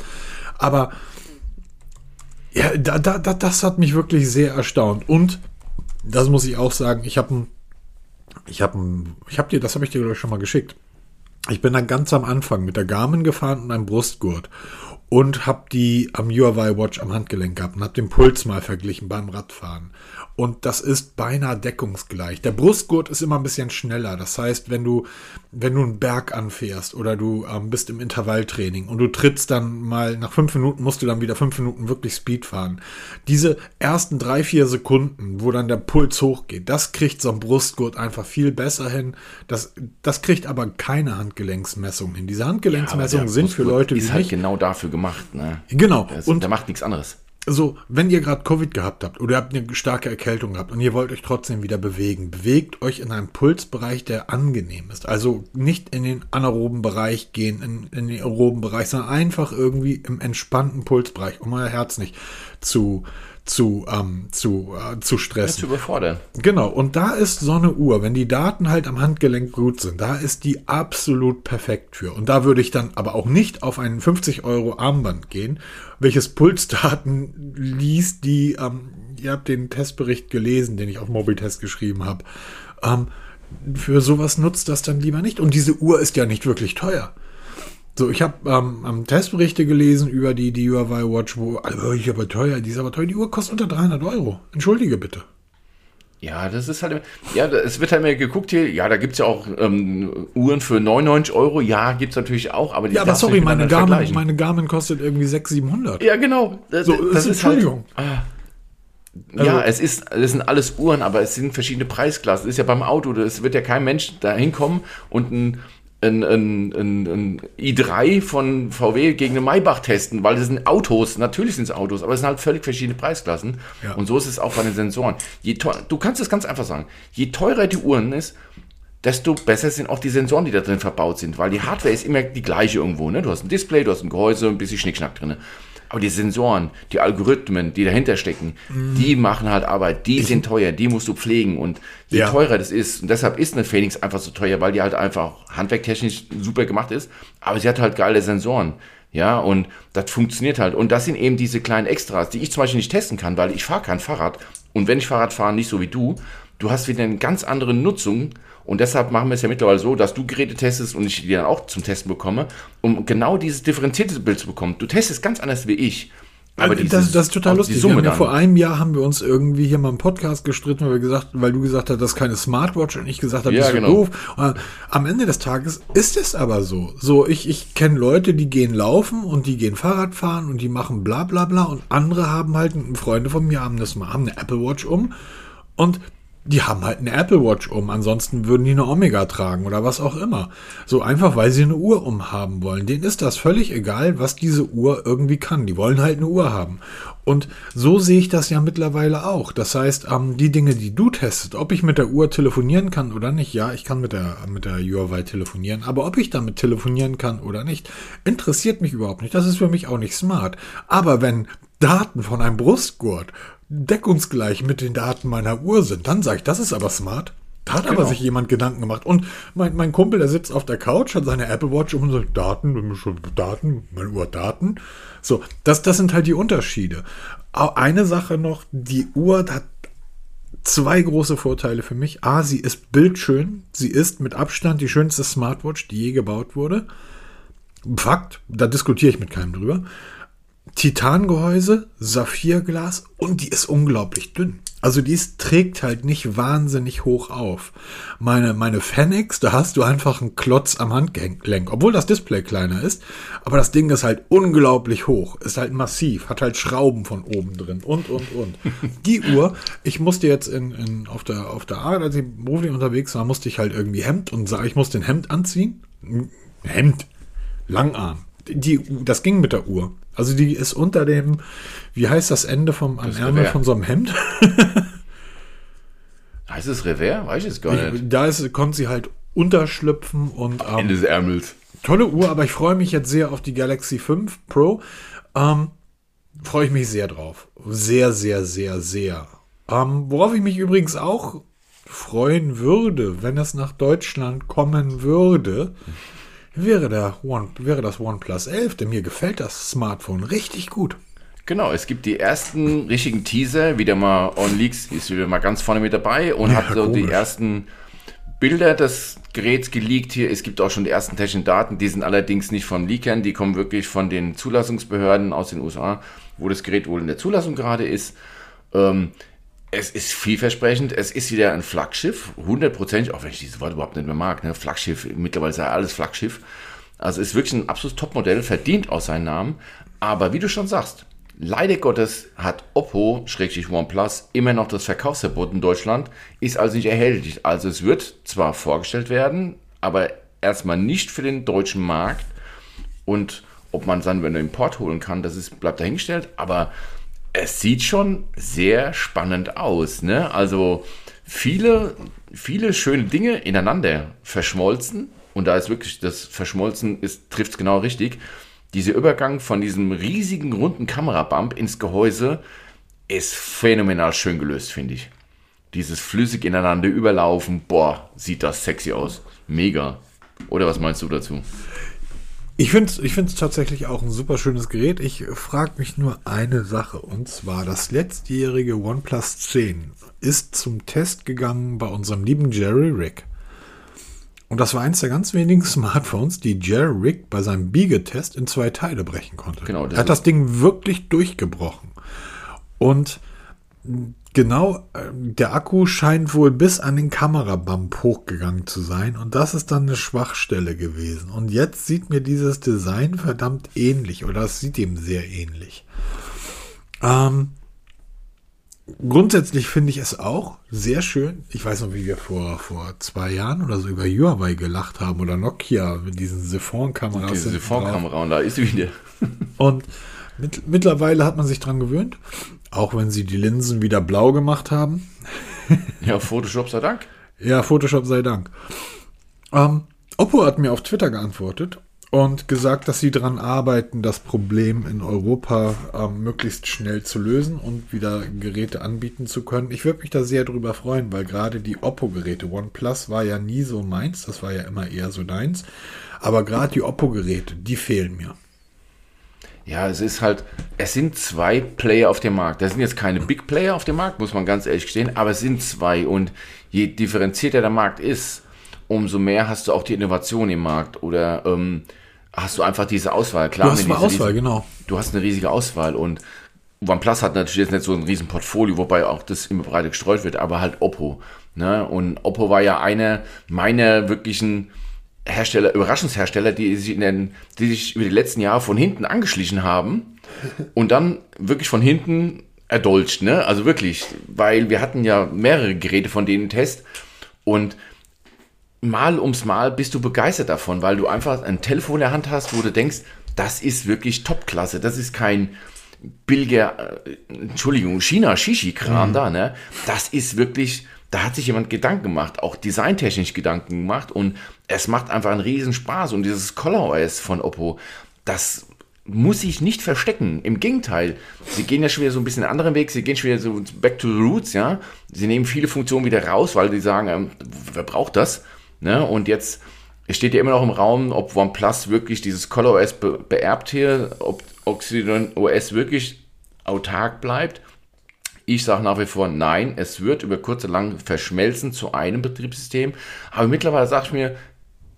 Aber ja, da, da, da, das hat mich wirklich sehr erstaunt. Und das muss ich auch sagen, ich habe ein ich habe ich hab dir, das habe ich dir schon mal geschickt. Ich bin dann ganz am Anfang mit der Garmin gefahren und einem Brustgurt und habe die am Huawei Watch am Handgelenk gehabt und habe den Puls mal verglichen beim Radfahren und das ist beinahe deckungsgleich. Der Brustgurt ist immer ein bisschen schneller. Das heißt, wenn du, wenn du einen Berg anfährst oder du ähm, bist im Intervalltraining und du trittst dann mal nach fünf Minuten, musst du dann wieder fünf Minuten wirklich Speed fahren. Diese ersten drei, vier Sekunden, wo dann der Puls hochgeht, das kriegt so ein Brustgurt einfach viel besser hin. Das, das kriegt aber keine Handgelenksmessung hin. Diese Handgelenksmessungen ja, sind für Leute wie ist halt genau dafür gemacht. Ne? Genau. Das, und der macht nichts anderes so, wenn ihr gerade Covid gehabt habt oder ihr habt eine starke Erkältung gehabt und ihr wollt euch trotzdem wieder bewegen, bewegt euch in einem Pulsbereich, der angenehm ist. Also nicht in den anaeroben Bereich gehen, in, in den aeroben Bereich, sondern einfach irgendwie im entspannten Pulsbereich, um euer Herz nicht zu, zu, ähm, zu, äh, zu stressen. Ja, zu überfordern. Genau, und da ist so eine Uhr, wenn die Daten halt am Handgelenk gut sind, da ist die absolut perfekt für. Und da würde ich dann aber auch nicht auf einen 50 Euro Armband gehen, welches Pulsdaten liest, die, ähm, ihr habt den Testbericht gelesen, den ich auf Mobiltest geschrieben habe. Ähm, für sowas nutzt das dann lieber nicht. Und diese Uhr ist ja nicht wirklich teuer. So, ich habe ähm, Testberichte gelesen über die, Huawei Watch, wo, also, ich aber teuer, die ist aber teuer, die Uhr kostet unter 300 Euro. Entschuldige bitte. Ja, das ist halt, ja, es wird halt mehr geguckt hier, ja, da gibt es ja auch ähm, Uhren für 99 Euro, ja, gibt es natürlich auch, aber die Ja, aber sorry, meine Garmin, meine Garmin kostet irgendwie 600, 700. Ja, genau. Das, so, das ist, Entschuldigung. Halt, ah, ja, also, es ist, es sind alles Uhren, aber es sind verschiedene Preisklassen. Es ist ja beim Auto, es wird ja kein Mensch da hinkommen und ein ein, ein, ein, ein i3 von VW gegen eine Maybach testen, weil das sind Autos, natürlich sind es Autos, aber es sind halt völlig verschiedene Preisklassen. Ja. Und so ist es auch bei den Sensoren. Je du kannst es ganz einfach sagen, je teurer die Uhren ist, desto besser sind auch die Sensoren, die da drin verbaut sind, weil die Hardware ist immer die gleiche irgendwo. Ne? Du hast ein Display, du hast ein Gehäuse, ein bisschen Schnickschnack drin. Aber die Sensoren, die Algorithmen, die dahinter stecken, mhm. die machen halt Arbeit, die sind teuer, die musst du pflegen. Und je ja. teurer das ist, und deshalb ist eine Phoenix einfach so teuer, weil die halt einfach handwerktechnisch super gemacht ist, aber sie hat halt geile Sensoren. Ja, und das funktioniert halt. Und das sind eben diese kleinen Extras, die ich zum Beispiel nicht testen kann, weil ich fahre kein Fahrrad. Und wenn ich Fahrrad fahre, nicht so wie du, du hast wieder eine ganz andere Nutzung und deshalb machen wir es ja mittlerweile so, dass du Geräte testest und ich die dann auch zum Testen bekomme, um genau dieses differenzierte Bild zu bekommen. Du testest ganz anders wie ich. Aber dieses, das, das, ist total lustig. Vor einem Jahr haben wir uns irgendwie hier mal im Podcast gestritten, weil wir gesagt, weil du gesagt hast, das ist keine Smartwatch und ich gesagt habe, ja, das ist genau. doof. Und am Ende des Tages ist es aber so. So, ich, ich kenne Leute, die gehen laufen und die gehen Fahrrad fahren und die machen bla bla bla und andere haben halt, Freunde von mir haben das haben eine Apple Watch um und die haben halt eine Apple Watch um, ansonsten würden die eine Omega tragen oder was auch immer. So einfach, weil sie eine Uhr umhaben wollen. Denen ist das völlig egal, was diese Uhr irgendwie kann. Die wollen halt eine Uhr haben. Und so sehe ich das ja mittlerweile auch. Das heißt, ähm, die Dinge, die du testest, ob ich mit der Uhr telefonieren kann oder nicht, ja, ich kann mit der, mit der Huawei telefonieren, aber ob ich damit telefonieren kann oder nicht, interessiert mich überhaupt nicht. Das ist für mich auch nicht smart. Aber wenn Daten von einem Brustgurt deckungsgleich mit den Daten meiner Uhr sind, dann sage ich, das ist aber smart. Da hat genau. aber sich jemand Gedanken gemacht. Und mein, mein Kumpel, der sitzt auf der Couch, hat seine Apple Watch und sagt, Daten, Daten, meine Uhr Daten. So, das, das sind halt die Unterschiede. Eine Sache noch, die Uhr hat zwei große Vorteile für mich. A, sie ist bildschön. Sie ist mit Abstand die schönste Smartwatch, die je gebaut wurde. Fakt, da diskutiere ich mit keinem drüber. Titangehäuse, Saphirglas und die ist unglaublich dünn. Also die ist, trägt halt nicht wahnsinnig hoch auf. Meine, meine Fenix, da hast du einfach einen Klotz am Handgelenk, obwohl das Display kleiner ist. Aber das Ding ist halt unglaublich hoch, ist halt massiv, hat halt Schrauben von oben drin und, und, und. Die Uhr, ich musste jetzt in, in, auf, der, auf der Arbeit, als ich beruflich unterwegs war, musste ich halt irgendwie Hemd und sah, ich musste ein Hemd anziehen. Hemd, Langarm. Die, das ging mit der Uhr. Also die ist unter dem, wie heißt das Ende vom am Ärmel von so einem Hemd? heißt es Revers? Weiß ich es gar nicht. Da ist, konnte sie halt unterschlüpfen und ähm, Ende des Ärmels. Tolle Uhr, aber ich freue mich jetzt sehr auf die Galaxy 5 Pro. Ähm, freue ich mich sehr drauf. Sehr, sehr, sehr, sehr. Ähm, worauf ich mich übrigens auch freuen würde, wenn es nach Deutschland kommen würde, wäre, der One, wäre das OnePlus 11, denn mir gefällt das Smartphone richtig gut. Genau, es gibt die ersten richtigen Teaser, wieder mal On Leaks ist wieder mal ganz vorne mit dabei und ja, hat so komisch. die ersten Bilder des Geräts geleakt hier. Es gibt auch schon die ersten technischen Daten, die sind allerdings nicht von Leakern, die kommen wirklich von den Zulassungsbehörden aus den USA, wo das Gerät wohl in der Zulassung gerade ist. Ähm, es ist vielversprechend. Es ist wieder ein Flaggschiff, hundertprozentig, auch wenn ich dieses Wort überhaupt nicht mehr mag. Ne? Flaggschiff, mittlerweile ist ja alles Flaggschiff. Also ist wirklich ein absolutes Topmodell, verdient auch seinen Namen. Aber wie du schon sagst, leider Gottes hat Oppo, Schrägstrich OnePlus, immer noch das Verkaufsverbot in Deutschland, ist also nicht erhältlich. Also es wird zwar vorgestellt werden, aber erstmal nicht für den deutschen Markt. Und ob man dann, wenn du Import holen kann, das ist, bleibt dahingestellt. Aber es sieht schon sehr spannend aus. Ne? Also viele, viele schöne Dinge ineinander verschmolzen. Und da ist wirklich das Verschmolzen trifft es genau richtig. Dieser Übergang von diesem riesigen runden Kamerabump ins Gehäuse ist phänomenal schön gelöst, finde ich. Dieses flüssig ineinander überlaufen, boah, sieht das sexy aus. Mega. Oder was meinst du dazu? Ich finde es ich find's tatsächlich auch ein super schönes Gerät. Ich frage mich nur eine Sache. Und zwar, das letztjährige OnePlus 10 ist zum Test gegangen bei unserem lieben Jerry Rick. Und das war eins der ganz wenigen Smartphones, die Jerry Rick bei seinem Biegetest in zwei Teile brechen konnte. Genau, er hat das Ding wirklich durchgebrochen. Und Genau, äh, der Akku scheint wohl bis an den Kamerabump hochgegangen zu sein und das ist dann eine Schwachstelle gewesen. Und jetzt sieht mir dieses Design verdammt ähnlich oder es sieht ihm sehr ähnlich. Ähm, grundsätzlich finde ich es auch sehr schön. Ich weiß noch, wie wir vor, vor zwei Jahren oder so über Huawei gelacht haben oder Nokia mit diesen Siphon-Kameras. Diese Siphon-Kamera und da ist sie wieder. und mit, mittlerweile hat man sich dran gewöhnt. Auch wenn sie die Linsen wieder blau gemacht haben. ja, Photoshop sei Dank. Ja, Photoshop sei Dank. Ähm, Oppo hat mir auf Twitter geantwortet und gesagt, dass sie daran arbeiten, das Problem in Europa ähm, möglichst schnell zu lösen und wieder Geräte anbieten zu können. Ich würde mich da sehr drüber freuen, weil gerade die Oppo-Geräte, OnePlus war ja nie so meins, das war ja immer eher so deins. Aber gerade die Oppo-Geräte, die fehlen mir. Ja, es ist halt, es sind zwei Player auf dem Markt. Das sind jetzt keine Big Player auf dem Markt, muss man ganz ehrlich gestehen, aber es sind zwei. Und je differenzierter der Markt ist, umso mehr hast du auch die Innovation im Markt oder ähm, hast du einfach diese Auswahl. Klar, du hast eine Auswahl, riesen, genau. Du hast eine riesige Auswahl und OnePlus hat natürlich jetzt nicht so ein riesen Portfolio, wobei auch das immer breiter gestreut wird, aber halt Oppo. Ne? Und Oppo war ja einer meiner wirklichen Hersteller, Überraschungshersteller, die sich, in den, die sich über die letzten Jahre von hinten angeschlichen haben und dann wirklich von hinten erdolcht, ne? Also wirklich, weil wir hatten ja mehrere Geräte von denen im Test und mal ums Mal bist du begeistert davon, weil du einfach ein Telefon in der Hand hast, wo du denkst, das ist wirklich Topklasse, das ist kein billiger, äh, Entschuldigung, China-Shishi-Kram mhm. da, ne? Das ist wirklich da hat sich jemand Gedanken gemacht, auch designtechnisch Gedanken gemacht und es macht einfach einen riesen Spaß und dieses ColorOS von Oppo, das muss sich nicht verstecken. Im Gegenteil, sie gehen ja schon wieder so ein bisschen einen anderen Weg, sie gehen schon wieder so back to the roots, ja. Sie nehmen viele Funktionen wieder raus, weil sie sagen, ähm, wer braucht das? Ne? Und jetzt steht ja immer noch im Raum, ob OnePlus wirklich dieses ColorOS be beerbt hier, ob Oxygen OS wirklich autark bleibt. Ich sage nach wie vor nein, es wird über kurz oder lang verschmelzen zu einem Betriebssystem. Aber mittlerweile sage ich mir,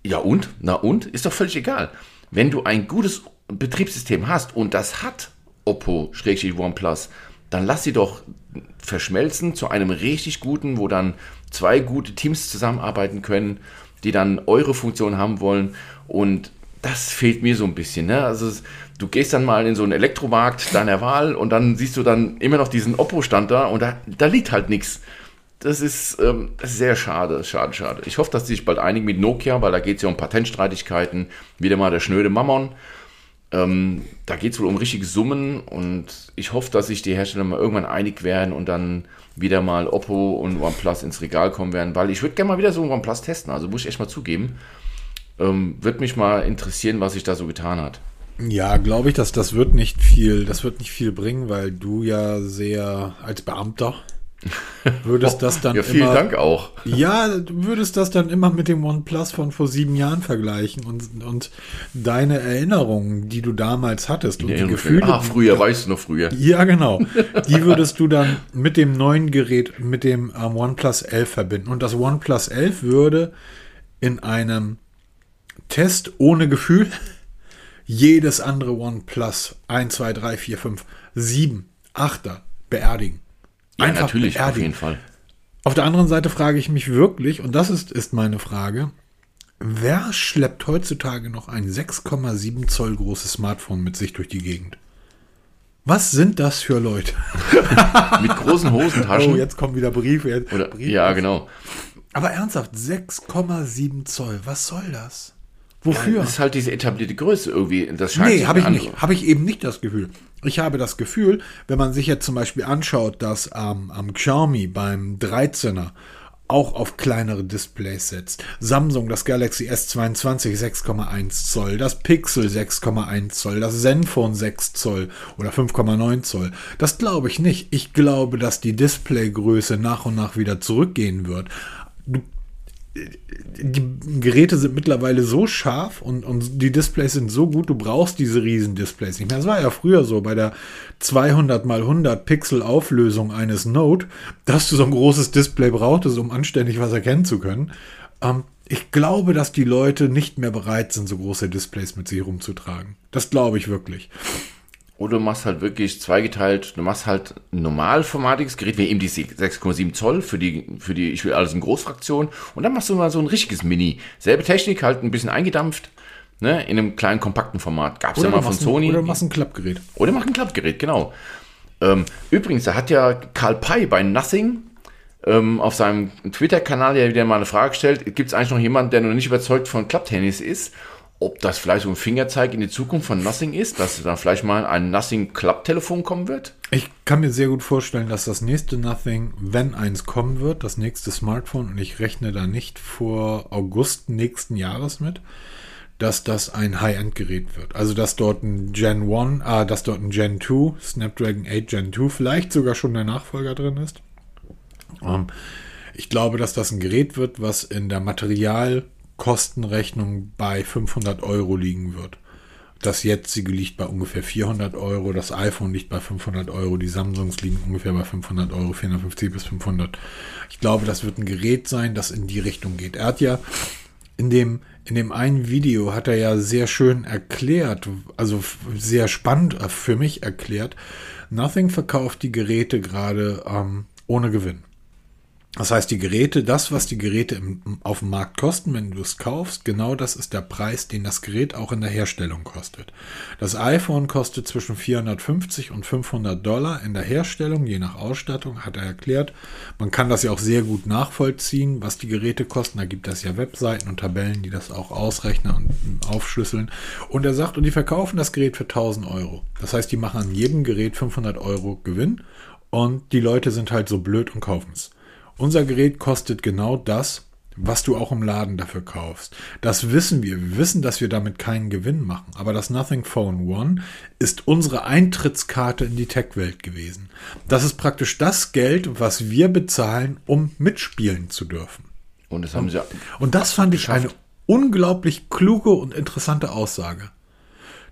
ja und? Na und? Ist doch völlig egal. Wenn du ein gutes Betriebssystem hast und das hat Oppo, OnePlus, dann lass sie doch verschmelzen zu einem richtig guten, wo dann zwei gute Teams zusammenarbeiten können, die dann eure Funktion haben wollen. Und das fehlt mir so ein bisschen. Ne? Also du gehst dann mal in so einen Elektromarkt deiner Wahl und dann siehst du dann immer noch diesen Oppo-Stand da und da, da liegt halt nichts. Das ist, ähm, sehr schade, schade, schade. Ich hoffe, dass die sich bald einigen mit Nokia, weil da geht es ja um Patentstreitigkeiten. Wieder mal der schnöde Mammon. Ähm, da geht es wohl um richtige Summen und ich hoffe, dass sich die Hersteller mal irgendwann einig werden und dann wieder mal Oppo und OnePlus ins Regal kommen werden, weil ich würde gerne mal wieder so ein OnePlus testen, also muss ich echt mal zugeben. Ähm, würde mich mal interessieren, was sich da so getan hat. Ja, glaube ich, dass das wird nicht viel, das wird nicht viel bringen, weil du ja sehr als Beamter würdest das dann ja, vielen immer, Dank auch. Ja, du würdest das dann immer mit dem OnePlus von vor sieben Jahren vergleichen und, und deine Erinnerungen, die du damals hattest und die Gefühle. Ah, früher, weißt du noch früher. Ja, genau. Die würdest du dann mit dem neuen Gerät, mit dem ähm, OnePlus 11 verbinden. Und das OnePlus 11 würde in einem Test ohne Gefühl jedes andere OnePlus 1, 2, 3, 4, 5, 7, 8er beerdigen. Ja, Einfach natürlich, beerdigen. auf jeden Fall. Auf der anderen Seite frage ich mich wirklich, und das ist, ist meine Frage, wer schleppt heutzutage noch ein 6,7 Zoll großes Smartphone mit sich durch die Gegend? Was sind das für Leute? mit großen Hosentaschen. Oh, jetzt kommen wieder Briefe. Oder, Briefe. Ja, genau. Aber ernsthaft, 6,7 Zoll, was soll das? Wofür? Ja, das ist halt diese etablierte Größe irgendwie. Das scheint nee, habe ich nicht. Habe ich eben nicht das Gefühl. Ich habe das Gefühl, wenn man sich jetzt zum Beispiel anschaut, dass ähm, am Xiaomi beim 13er auch auf kleinere Displays setzt. Samsung, das Galaxy S22 6,1 Zoll, das Pixel 6,1 Zoll, das Zenfone 6 Zoll oder 5,9 Zoll. Das glaube ich nicht. Ich glaube, dass die Displaygröße nach und nach wieder zurückgehen wird. Du die Geräte sind mittlerweile so scharf und, und die Displays sind so gut, du brauchst diese riesen Displays nicht mehr. Das war ja früher so bei der 200 mal 100 Pixel Auflösung eines Note, dass du so ein großes Display brauchtest, um anständig was erkennen zu können. Ähm, ich glaube, dass die Leute nicht mehr bereit sind, so große Displays mit sich rumzutragen. Das glaube ich wirklich. Oder du machst halt wirklich zweigeteilt, du machst halt ein normalformatiges Gerät, wie eben die 6,7 Zoll für die, für die, ich will alles in Großfraktion. Und dann machst du mal so ein richtiges Mini. Selbe Technik, halt ein bisschen eingedampft, ne, in einem kleinen, kompakten Format. Gab es ja mal von Sony. Ein, oder machst ein Klappgerät. Oder mach ein Klappgerät, genau. Ähm, übrigens, da hat ja Karl Pei bei Nothing ähm, auf seinem Twitter-Kanal ja wieder mal eine Frage gestellt. Gibt es eigentlich noch jemanden, der noch nicht überzeugt von Klapptennis ist? Ob das vielleicht so ein Fingerzeig in die Zukunft von Nothing ist, dass da vielleicht mal ein Nothing Club-Telefon kommen wird? Ich kann mir sehr gut vorstellen, dass das nächste Nothing, wenn eins kommen wird, das nächste Smartphone, und ich rechne da nicht vor August nächsten Jahres mit, dass das ein High-End-Gerät wird. Also dass dort ein Gen 1, ah, dass dort ein Gen 2, Snapdragon 8 Gen 2, vielleicht sogar schon der Nachfolger drin ist. Ähm, ich glaube, dass das ein Gerät wird, was in der Material- Kostenrechnung bei 500 Euro liegen wird. Das jetzige liegt bei ungefähr 400 Euro, das iPhone liegt bei 500 Euro, die Samsungs liegen ungefähr bei 500 Euro, 450 bis 500. Ich glaube, das wird ein Gerät sein, das in die Richtung geht. Er hat ja in dem, in dem einen Video hat er ja sehr schön erklärt, also sehr spannend für mich erklärt, Nothing verkauft die Geräte gerade ähm, ohne Gewinn. Das heißt, die Geräte, das, was die Geräte im, auf dem Markt kosten, wenn du es kaufst, genau das ist der Preis, den das Gerät auch in der Herstellung kostet. Das iPhone kostet zwischen 450 und 500 Dollar in der Herstellung, je nach Ausstattung, hat er erklärt. Man kann das ja auch sehr gut nachvollziehen, was die Geräte kosten. Da gibt es ja Webseiten und Tabellen, die das auch ausrechnen und aufschlüsseln. Und er sagt, und die verkaufen das Gerät für 1000 Euro. Das heißt, die machen an jedem Gerät 500 Euro Gewinn und die Leute sind halt so blöd und kaufen es. Unser Gerät kostet genau das, was du auch im Laden dafür kaufst. Das wissen wir. Wir wissen, dass wir damit keinen Gewinn machen. Aber das Nothing Phone One ist unsere Eintrittskarte in die Tech-Welt gewesen. Das ist praktisch das Geld, was wir bezahlen, um mitspielen zu dürfen. Und das haben sie Und das fand ich eine unglaublich kluge und interessante Aussage.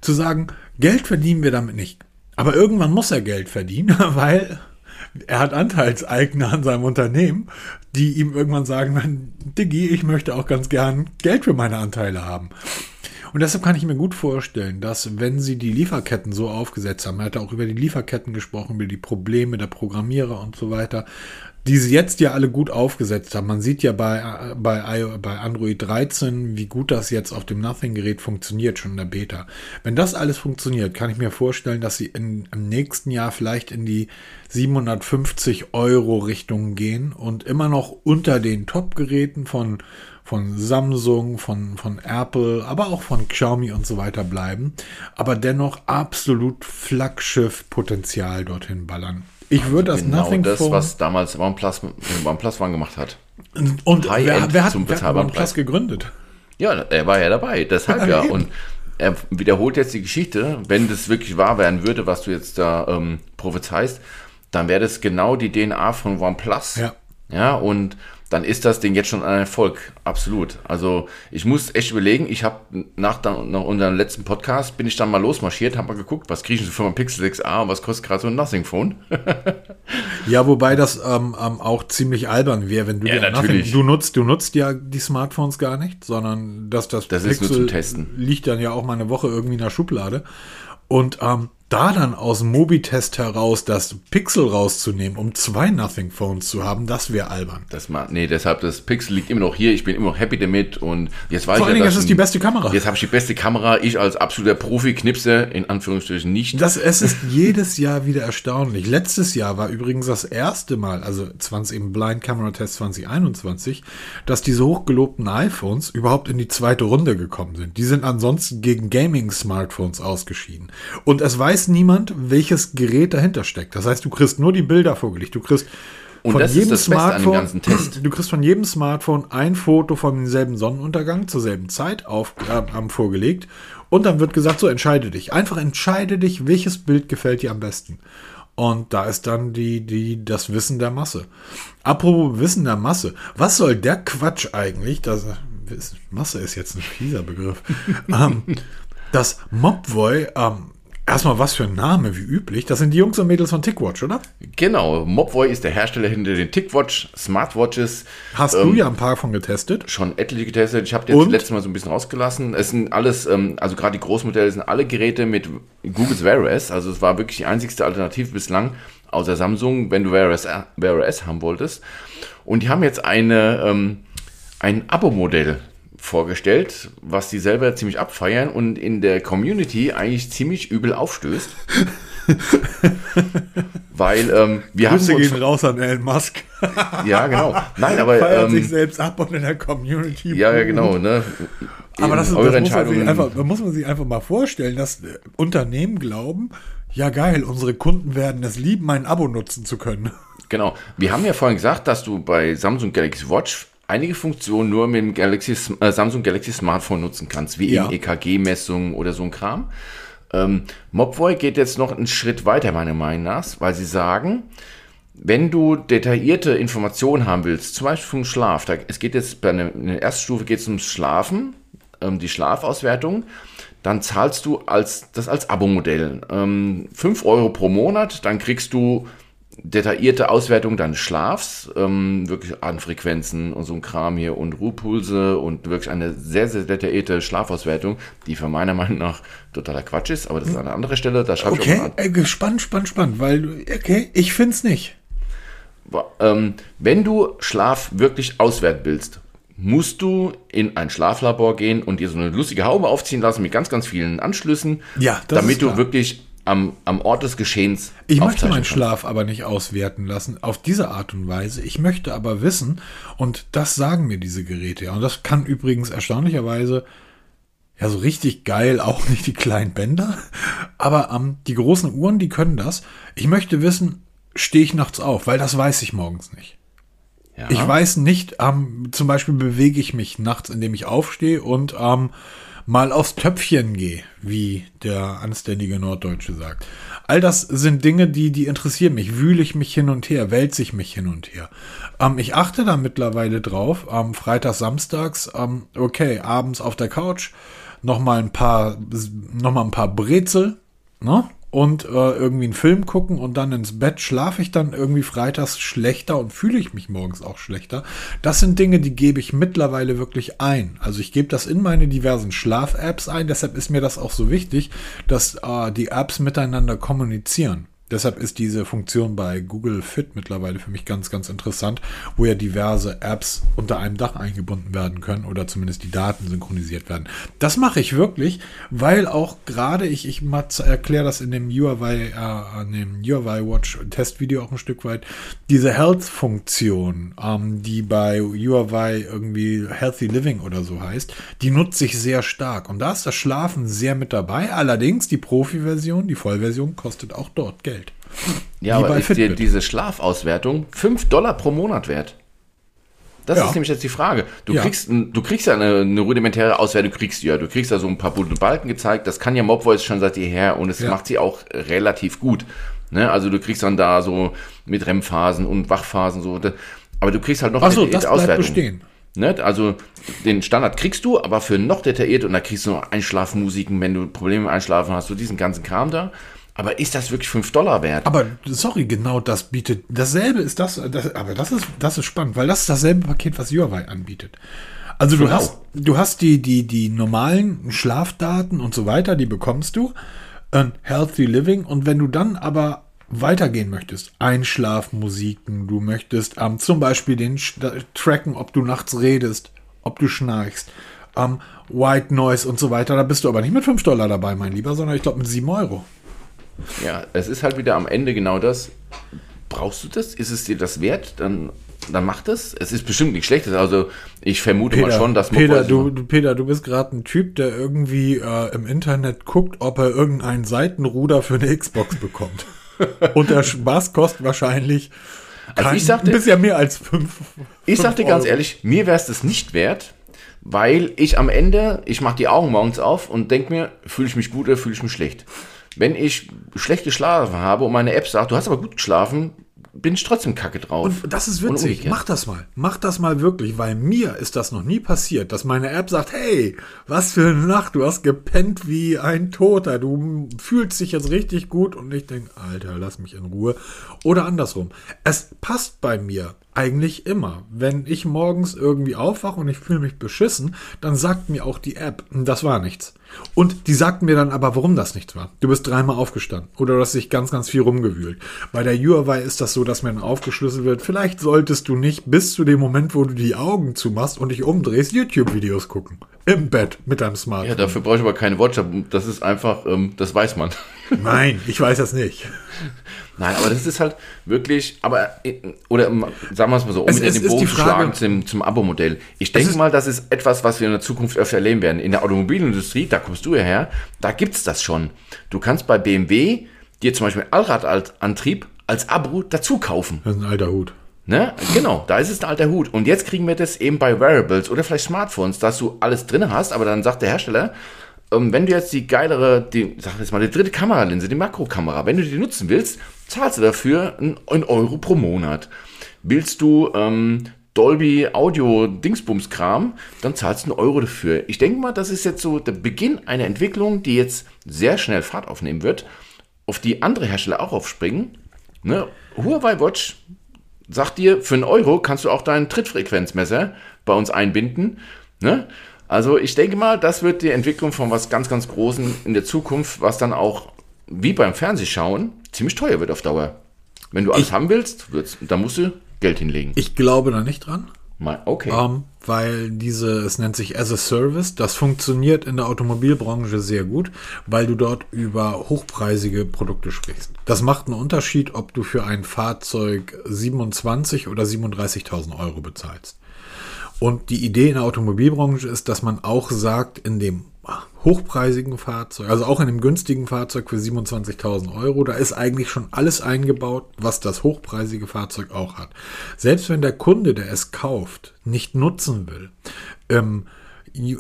Zu sagen, Geld verdienen wir damit nicht. Aber irgendwann muss er Geld verdienen, weil er hat Anteilseigner an seinem Unternehmen, die ihm irgendwann sagen, Diggi, ich möchte auch ganz gern Geld für meine Anteile haben. Und deshalb kann ich mir gut vorstellen, dass wenn sie die Lieferketten so aufgesetzt haben, er hat auch über die Lieferketten gesprochen, über die Probleme der Programmierer und so weiter, die sie jetzt ja alle gut aufgesetzt haben. Man sieht ja bei, bei, bei Android 13, wie gut das jetzt auf dem Nothing-Gerät funktioniert, schon in der Beta. Wenn das alles funktioniert, kann ich mir vorstellen, dass sie in, im nächsten Jahr vielleicht in die 750 Euro Richtung gehen und immer noch unter den Top-Geräten von, von Samsung, von, von Apple, aber auch von Xiaomi und so weiter bleiben, aber dennoch absolut Flaggschiff-Potenzial dorthin ballern. Ich würde das genau Nothing das, Phone was damals OnePlus, OnePlus One gemacht hat. und wer, wer hat, zum wer hat OnePlus Preis. gegründet? Ja, er war ja dabei, deshalb ja. Und er wiederholt jetzt die Geschichte. Wenn das wirklich wahr werden würde, was du jetzt da ähm, prophezeist, dann wäre das genau die DNA von OnePlus. Ja. Ja, und dann ist das Ding jetzt schon ein Erfolg. Absolut. Also ich muss echt überlegen, ich habe nach, dann- nach unserem letzten Podcast, bin ich dann mal losmarschiert, habe mal geguckt, was kriege ich für mein Pixel 6a und was kostet gerade so ein Nothing Phone. Ja, wobei das ähm, ähm, auch ziemlich albern wäre, wenn du Ja, natürlich. du nutzt, du nutzt ja die Smartphones gar nicht, sondern dass das, Das ist nur zum Testen. liegt dann ja auch mal eine Woche irgendwie in der Schublade und ähm, da dann aus dem Mobitest heraus das Pixel rauszunehmen, um zwei Nothing Phones zu haben, das wäre albern. Das mal, nee, deshalb das Pixel liegt immer noch hier. Ich bin immer noch happy damit und jetzt weiß Vor allen ich Dingen, ja, es dass ist die beste Kamera. Jetzt habe ich die beste Kamera. Ich als absoluter Profi knipse in Anführungsstrichen nicht. Das, es ist jedes Jahr wieder erstaunlich. Letztes Jahr war übrigens das erste Mal, also 20 im Blind Camera Test 2021, dass diese hochgelobten iPhones überhaupt in die zweite Runde gekommen sind. Die sind ansonsten gegen Gaming-Smartphones ausgeschieden. Und es weiß niemand, welches Gerät dahinter steckt. Das heißt, du kriegst nur die Bilder vorgelegt. Du kriegst Und von jedem Smartphone, du kriegst von jedem Smartphone ein Foto von demselben Sonnenuntergang zur selben Zeit auf, äh, vorgelegt und dann wird gesagt, so entscheide dich. Einfach entscheide dich, welches Bild gefällt dir am besten. Und da ist dann die, die, das Wissen der Masse. Apropos Wissen der Masse. Was soll der Quatsch eigentlich? Das, Masse ist jetzt ein fieser Begriff. ähm, das Mobvoi, ähm, erstmal was für ein Name, wie üblich. Das sind die Jungs und Mädels von Tickwatch, oder? Genau, Mobvoi ist der Hersteller hinter den TicWatch Smartwatches. Hast du ja ein paar von getestet? Schon etliche getestet. Ich habe jetzt Und? letztes Mal so ein bisschen rausgelassen. Es sind alles, ähm, also gerade die Großmodelle sind alle Geräte mit Googles Wear OS. Also es war wirklich die einzigste Alternative bislang, außer Samsung, wenn du Wear OS, Wear OS haben wolltest. Und die haben jetzt eine, ähm, ein Abo-Modell vorgestellt, was die selber ziemlich abfeiern und in der Community eigentlich ziemlich übel aufstößt. Weil ähm, wir haben Grüße uns, gehen raus an Elon Musk. ja genau, nein, aber Feiert sich ähm, selbst ab und in der Community. ja, ja genau, ne? Aber das, ist, Eure das muss, man sich Entscheidungen. einfach, da muss man sich einfach mal vorstellen, dass äh, Unternehmen glauben, ja geil, unsere Kunden werden es lieben, mein Abo nutzen zu können. Genau. Wir haben ja vorhin gesagt, dass du bei Samsung Galaxy Watch einige Funktionen nur mit dem Galaxy, äh, Samsung Galaxy Smartphone nutzen kannst, wie Ja. EKG-Messungen oder so ein Kram. Ähm, Mobvoi geht jetzt noch einen Schritt weiter, meiner Meinung nach, weil sie sagen, wenn du detaillierte Informationen haben willst, zum Beispiel vom Schlaf, da, es geht jetzt bei einer, ersten Stufe geht es ums Schlafen, ähm, die Schlafauswertung, dann zahlst du als, das als Abo-Modell. Ähm, 5 Euro pro Monat, dann kriegst du detaillierte Auswertung deines Schlafs, ähm, wirklich an Frequenzen und so ein Kram hier und Ruhepulse und wirklich eine sehr, sehr detaillierte Schlafauswertung, die für meiner Meinung nach totaler Quatsch ist, aber das ist an einer anderen Stelle, da schreibe ich auch mal Okay, äh, spannend, spannend, spannend, weil, du- okay, ich find's nicht. ähm, wenn du Schlaf wirklich auswerten willst, musst du in ein Schlaflabor gehen und dir so eine lustige Haube aufziehen lassen mit ganz, ganz vielen Anschlüssen, Ja, damit du wirklich am, am Ort des Geschehens Ich möchte meinen kannst. Schlaf aber nicht auswerten lassen auf diese Art und Weise. Ich möchte aber wissen, und das sagen mir diese Geräte ja, und das kann übrigens erstaunlicherweise ja so richtig geil auch nicht die kleinen Bänder, aber ähm, die großen Uhren, die können das. Ich möchte wissen, stehe ich nachts auf, weil das weiß ich morgens nicht. Ja. Ich weiß nicht, ähm, zum Beispiel bewege ich mich nachts, indem ich aufstehe und ähm, mal aufs Töpfchen gehe, wie der anständige Norddeutsche sagt. All das sind Dinge, die, die interessieren mich. Wühle ich mich hin und her, wälze ich mich hin und her. Ähm, ich achte da mittlerweile drauf, ähm, freitags, samstags, ähm, okay, abends auf der Couch, noch mal ein paar, noch mal ein paar Brezel, ne? Und äh, irgendwie einen Film gucken und dann ins Bett schlafe ich dann irgendwie freitags schlechter und fühle ich mich morgens auch schlechter. Das sind Dinge, die gebe ich mittlerweile wirklich ein. Also ich gebe das in meine diversen Schlaf-Apps ein, deshalb ist mir das auch so wichtig, dass äh, die Apps miteinander kommunizieren. Deshalb ist diese Funktion bei Google Fit mittlerweile für mich ganz, ganz interessant, wo ja diverse Apps unter einem Dach eingebunden werden können oder zumindest die Daten synchronisiert werden. Das mache ich wirklich, weil auch gerade ich, ich erkläre das in dem UIY, äh, in dem UIY Watch Testvideo auch ein Stück weit, diese Health-Funktion, ähm, die bei UIY irgendwie Healthy Living oder so heißt, die nutze ich sehr stark. Und da ist das Schlafen sehr mit dabei. Allerdings die Profi-Version, die Vollversion kostet auch dort Geld. Ja, Wie aber ist dir diese Schlafauswertung 5 Dollar pro Monat wert? Das ja. ist nämlich jetzt die Frage. Du ja. kriegst, du kriegst ja eine, eine, rudimentäre Auswertung, kriegst du ja. Du kriegst ja so ein paar bunte Balken gezeigt. Das kann ja Mobvoice schon seit jeher und es ja. macht sie auch relativ gut. Ne? Also du kriegst dann da so mit REM-Phasen und Wachphasen so. Aber du kriegst halt noch Ach so, das Auswertung. Bleibt bestehen. Ne? Also den Standard kriegst du, aber für noch detailliert und da kriegst du noch Einschlafmusiken, wenn du Probleme mit Einschlafen hast, so diesen ganzen Kram da. Aber ist das wirklich 5 Dollar wert? Aber sorry, genau das bietet. Dasselbe ist das, das, aber das ist, das ist spannend, weil das ist dasselbe Paket, was Huawei anbietet. Also du genau. hast, du hast die, die, die normalen Schlafdaten und so weiter, die bekommst du. Äh, Healthy Living. Und wenn du dann aber weitergehen möchtest, Einschlafmusiken, du möchtest ähm, zum Beispiel den tracken, ob du nachts redest, ob du schnarchst, ähm, White Noise und so weiter, da bist du aber nicht mit 5 Dollar dabei, mein Lieber, sondern ich glaube mit 7 Euro. Ja, es ist halt wieder am Ende genau das. Brauchst du das? Ist es dir das wert? Dann, dann mach das. Es ist bestimmt nicht schlecht. Also ich vermute Peter, mal schon, dass Peter, du, du, Peter, du bist gerade ein Typ, der irgendwie äh, im Internet guckt, ob er irgendeinen Seitenruder für eine Xbox bekommt. Und der Spaß kostet wahrscheinlich also ich sagte, bisher mehr als fünf. Ich sagte ganz ehrlich, mir wäre es das nicht wert, weil ich am Ende, ich mache die Augen morgens auf und denke mir, fühle ich mich gut oder fühle ich mich schlecht. Wenn ich schlecht geschlafen habe und meine App sagt, du hast aber gut geschlafen, bin ich trotzdem kacke drauf. Und das ist witzig. Mach das mal. Mach das mal wirklich, weil mir ist das noch nie passiert, dass meine App sagt, hey, was für eine Nacht, du hast gepennt wie ein Toter, du fühlst dich jetzt richtig gut und ich denke, Alter, lass mich in Ruhe. Oder andersrum. Es passt bei mir eigentlich immer. Wenn ich morgens irgendwie aufwache und ich fühle mich beschissen, dann sagt mir auch die App, das war nichts. Und die sagt mir dann aber, warum das nichts war. Du bist dreimal aufgestanden oder du hast dich ganz, ganz viel rumgewühlt. Bei der UI ist das so, dass mir dann aufgeschlüsselt wird, vielleicht solltest du nicht bis zu dem Moment, wo du die Augen zumachst und dich umdrehst, YouTube-Videos gucken. Im Bett mit deinem Smartphone. Ja, dafür brauche ich aber keine Watch. Das ist einfach, ähm, das weiß man. Nein, ich weiß das nicht. Nein, aber das ist halt wirklich, aber, oder sagen wir es mal so, um es, wieder den Bogen zu schlagen zum, zum Abo-Modell. Ich denke mal, das ist etwas, was wir in der Zukunft öfter erleben werden. In der Automobilindustrie, da kommst du ja her, da gibt es das schon. Du kannst bei BMW dir zum Beispiel Allradantrieb als Abo dazu kaufen. Das ist ein alter Hut. Ne? Genau, da ist es ein alter Hut. Und jetzt kriegen wir das eben bei Wearables oder vielleicht Smartphones, dass du alles drin hast, aber dann sagt der Hersteller, ähm, wenn du jetzt die geilere, die, sag jetzt mal, die dritte Kameralinse, die Makrokamera, wenn du die nutzen willst, zahlst du dafür einen Euro pro Monat. Willst du ähm, Dolby Audio Dingsbums Kram, dann zahlst du einen Euro dafür. Ich denke mal, das ist jetzt so der Beginn einer Entwicklung, die jetzt sehr schnell Fahrt aufnehmen wird, auf die andere Hersteller auch aufspringen. Ne? Huawei Watch sagt dir, für einen Euro kannst du auch dein Trittfrequenzmesser bei uns einbinden. Ne? Also ich denke mal, das wird die Entwicklung von was ganz, ganz Großen in der Zukunft, was dann auch wie beim Fernsehschauen ziemlich teuer wird auf Dauer. Wenn du alles ich, haben willst, dann musst du Geld hinlegen. Ich glaube da nicht dran. Okay. Um, ähm, weil diese, es nennt sich as a Service, das funktioniert in der Automobilbranche sehr gut, weil du dort über hochpreisige Produkte sprichst. Das macht einen Unterschied, ob du für ein Fahrzeug 27 oder 37.000 Euro bezahlst. Und die Idee in der Automobilbranche ist, dass man auch sagt, in dem hochpreisigen Fahrzeug, also auch in dem günstigen Fahrzeug für 27.000 Euro, da ist eigentlich schon alles eingebaut, was das hochpreisige Fahrzeug auch hat. Selbst wenn der Kunde, der es kauft, nicht nutzen will, ähm,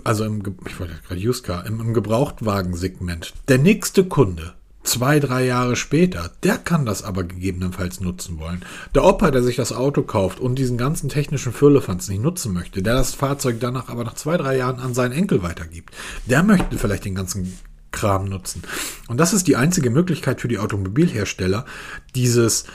also im, ich wollte gerade Car, im, im Gebrauchtwagensegment, der nächste Kunde zwei, drei Jahre später, der kann das aber gegebenenfalls nutzen wollen. Der Opa, der sich das Auto kauft und diesen ganzen technischen Firlefanz nicht nutzen möchte, der das Fahrzeug danach aber nach zwei, drei Jahren an seinen Enkel weitergibt, der möchte vielleicht den ganzen Kram nutzen. Und das ist die einzige Möglichkeit für die Automobilhersteller, dieses,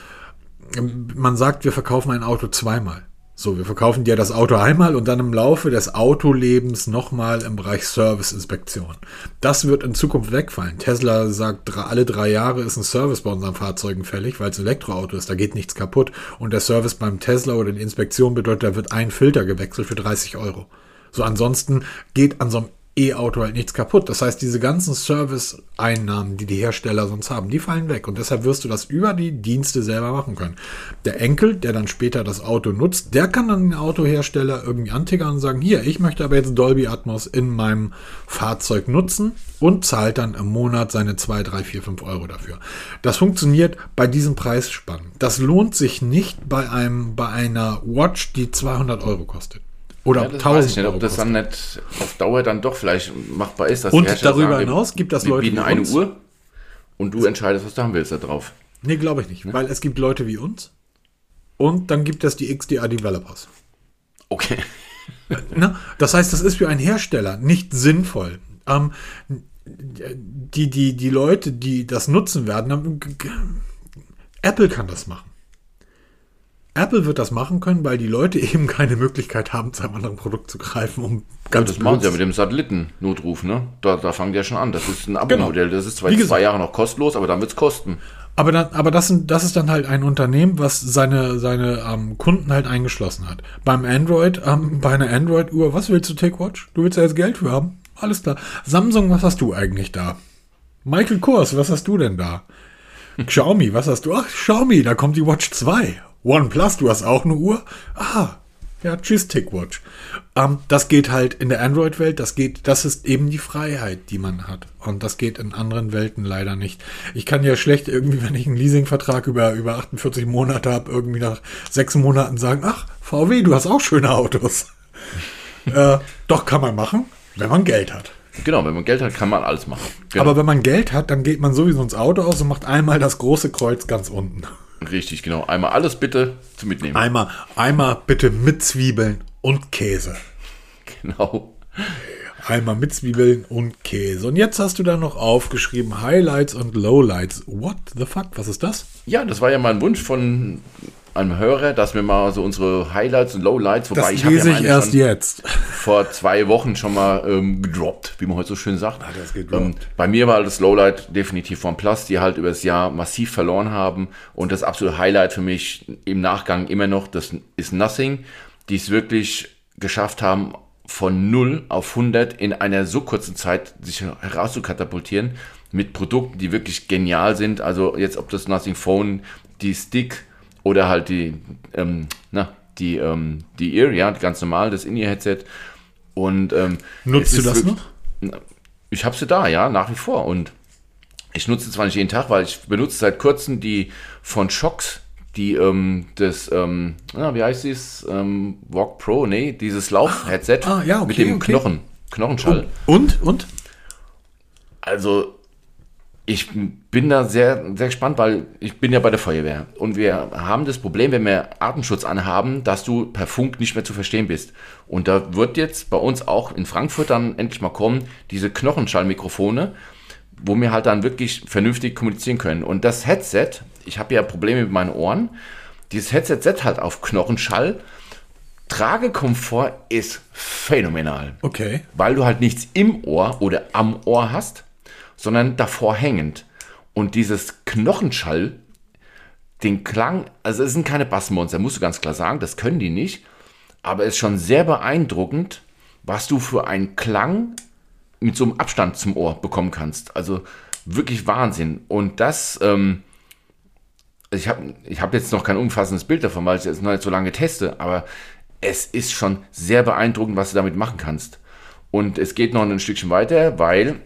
man sagt, wir verkaufen ein Auto zweimal. So, wir verkaufen dir das Auto einmal und dann im Laufe des Autolebens nochmal im Bereich Serviceinspektion. Das wird in Zukunft wegfallen. Tesla sagt, alle drei Jahre ist ein Service bei unseren Fahrzeugen fällig, weil es Elektroauto ist, da geht nichts kaputt. Und der Service beim Tesla oder die Inspektion bedeutet, da wird ein Filter gewechselt für 30 Euro. So, ansonsten geht an so einem E-Auto halt nichts kaputt. Das heißt, diese ganzen Service-Einnahmen, die die Hersteller sonst haben, die fallen weg. Und deshalb wirst du das über die Dienste selber machen können. Der Enkel, der dann später das Auto nutzt, der kann dann den Autohersteller irgendwie antickern und sagen, hier, ich möchte aber jetzt Dolby Atmos in meinem Fahrzeug nutzen und zahlt dann im Monat seine 2, 3, 4, 5 Euro dafür. Das funktioniert bei diesem Preisspannen. Das lohnt sich nicht bei einem, bei einer Watch, die 200 Euro kostet. Oder Ja, das 1000 weiß ich nicht, ob das dann nicht auf Dauer dann doch vielleicht machbar ist. Dass Und darüber sagen, hinaus gibt das wir Leute bieten wie eine uns. Uhr und du entscheidest, was du haben willst da drauf. Nee, glaube ich nicht. Weil es gibt Leute wie uns. Und dann gibt es die XDR Developers. Okay. Na, das heißt, das ist für einen Hersteller nicht sinnvoll. Ähm, die, die, die Leute, die das nutzen werden, g- Apple kann das machen. Apple wird das machen können, weil die Leute eben keine Möglichkeit haben, zu einem anderen Produkt zu greifen, um ganz Das machen sie ja mit dem Satellitennotruf, ne? Da, da fangen die ja schon an. Das ist ein Abo-Modell. Das ist zwar Genau. Jetzt zwei gesagt. Jahre noch kostenlos, aber dann wird es kosten. Aber, dann, aber das, sind, das ist dann halt ein Unternehmen, was seine, seine ähm, Kunden halt eingeschlossen hat. Beim Android, ähm, bei einer Android-Uhr, was willst du, TakeWatch? Du willst ja jetzt Geld für haben? Alles klar. Samsung, was hast du eigentlich da? Michael Kors, was hast du denn da? Xiaomi, was hast du? Ach, Xiaomi, da kommt die Watch 2. OnePlus, du hast auch eine Uhr? Ah, ja, tschüss, TicWatch. Ähm, das geht halt in der Android-Welt, das geht, das ist eben die Freiheit, die man hat. Und das geht in anderen Welten leider nicht. Ich kann ja schlecht irgendwie, wenn ich einen Leasingvertrag über, über 48 Monate habe, irgendwie nach sechs Monaten sagen, ach, VW, du hast auch schöne Autos. äh, doch, kann man machen, wenn man Geld hat. Genau, wenn man Geld hat, kann man alles machen. Genau. Aber wenn man Geld hat, dann geht man sowieso ins Auto aus und macht einmal das große Kreuz ganz unten. Richtig, genau. Einmal alles bitte zum Mitnehmen. Einmal, einmal bitte mit Zwiebeln und Käse. Genau. Einmal mit Zwiebeln und Käse. Und jetzt hast du da noch aufgeschrieben Highlights und Lowlights. What the fuck? Was ist das? Ja, das war ja mein Wunsch von einem Hörer, dass wir mal so unsere Highlights und Lowlights, wobei Das ich habe ja ich erst jetzt. vor zwei Wochen schon mal ähm, gedroppt, wie man heute so schön sagt. Gedroppt. Ähm, bei mir war das Lowlight definitiv OnePlus, die halt über das Jahr massiv verloren haben. Und das absolute Highlight für mich im Nachgang immer noch, das ist Nothing, die es wirklich geschafft haben, von 0 auf 100 in einer so kurzen Zeit sich herauszukatapultieren mit Produkten, die wirklich genial sind. Also jetzt ob das Nothing Phone, die Stick oder halt die, ähm, na, die, ähm, die Ear, ja, ganz normal, das In-Ear-Headset. Und ähm, Nutzt es du das wirklich- noch? Ich habe sie da, ja, nach wie vor. Und ich nutze zwar nicht jeden Tag, weil ich benutze seit kurzem die von Shox, die ähm, das, ähm, na, wie heißt dies? Ähm, Walk Pro, nee, dieses Lauf-Headset ah, ja, okay, mit dem okay. Knochen, Knochenschall. Und? Und? Also, ich bin da sehr, sehr gespannt, weil ich bin ja bei der Feuerwehr. Und wir haben das Problem, wenn wir Atemschutz anhaben, dass du per Funk nicht mehr zu verstehen bist. Und da wird jetzt bei uns auch in Frankfurt dann endlich mal kommen, diese Knochenschallmikrofone, wo wir halt dann wirklich vernünftig kommunizieren können. Und das Headset, ich habe ja Probleme mit meinen Ohren, dieses Headset setzt halt auf Knochenschall. Tragekomfort ist phänomenal Okay. weil du halt nichts im Ohr oder am Ohr hast, sondern davor hängend. Und dieses Knochenschall, den Klang, also es sind keine Bassmonster, musst du ganz klar sagen, das können die nicht, aber es ist schon sehr beeindruckend, was du für einen Klang mit so einem Abstand zum Ohr bekommen kannst. Also wirklich Wahnsinn. Und das, ähm, also ich habe ich hab jetzt noch kein umfassendes Bild davon, weil ich es noch nicht so lange teste, aber es ist schon sehr beeindruckend, was du damit machen kannst. Und es geht noch ein Stückchen weiter, weil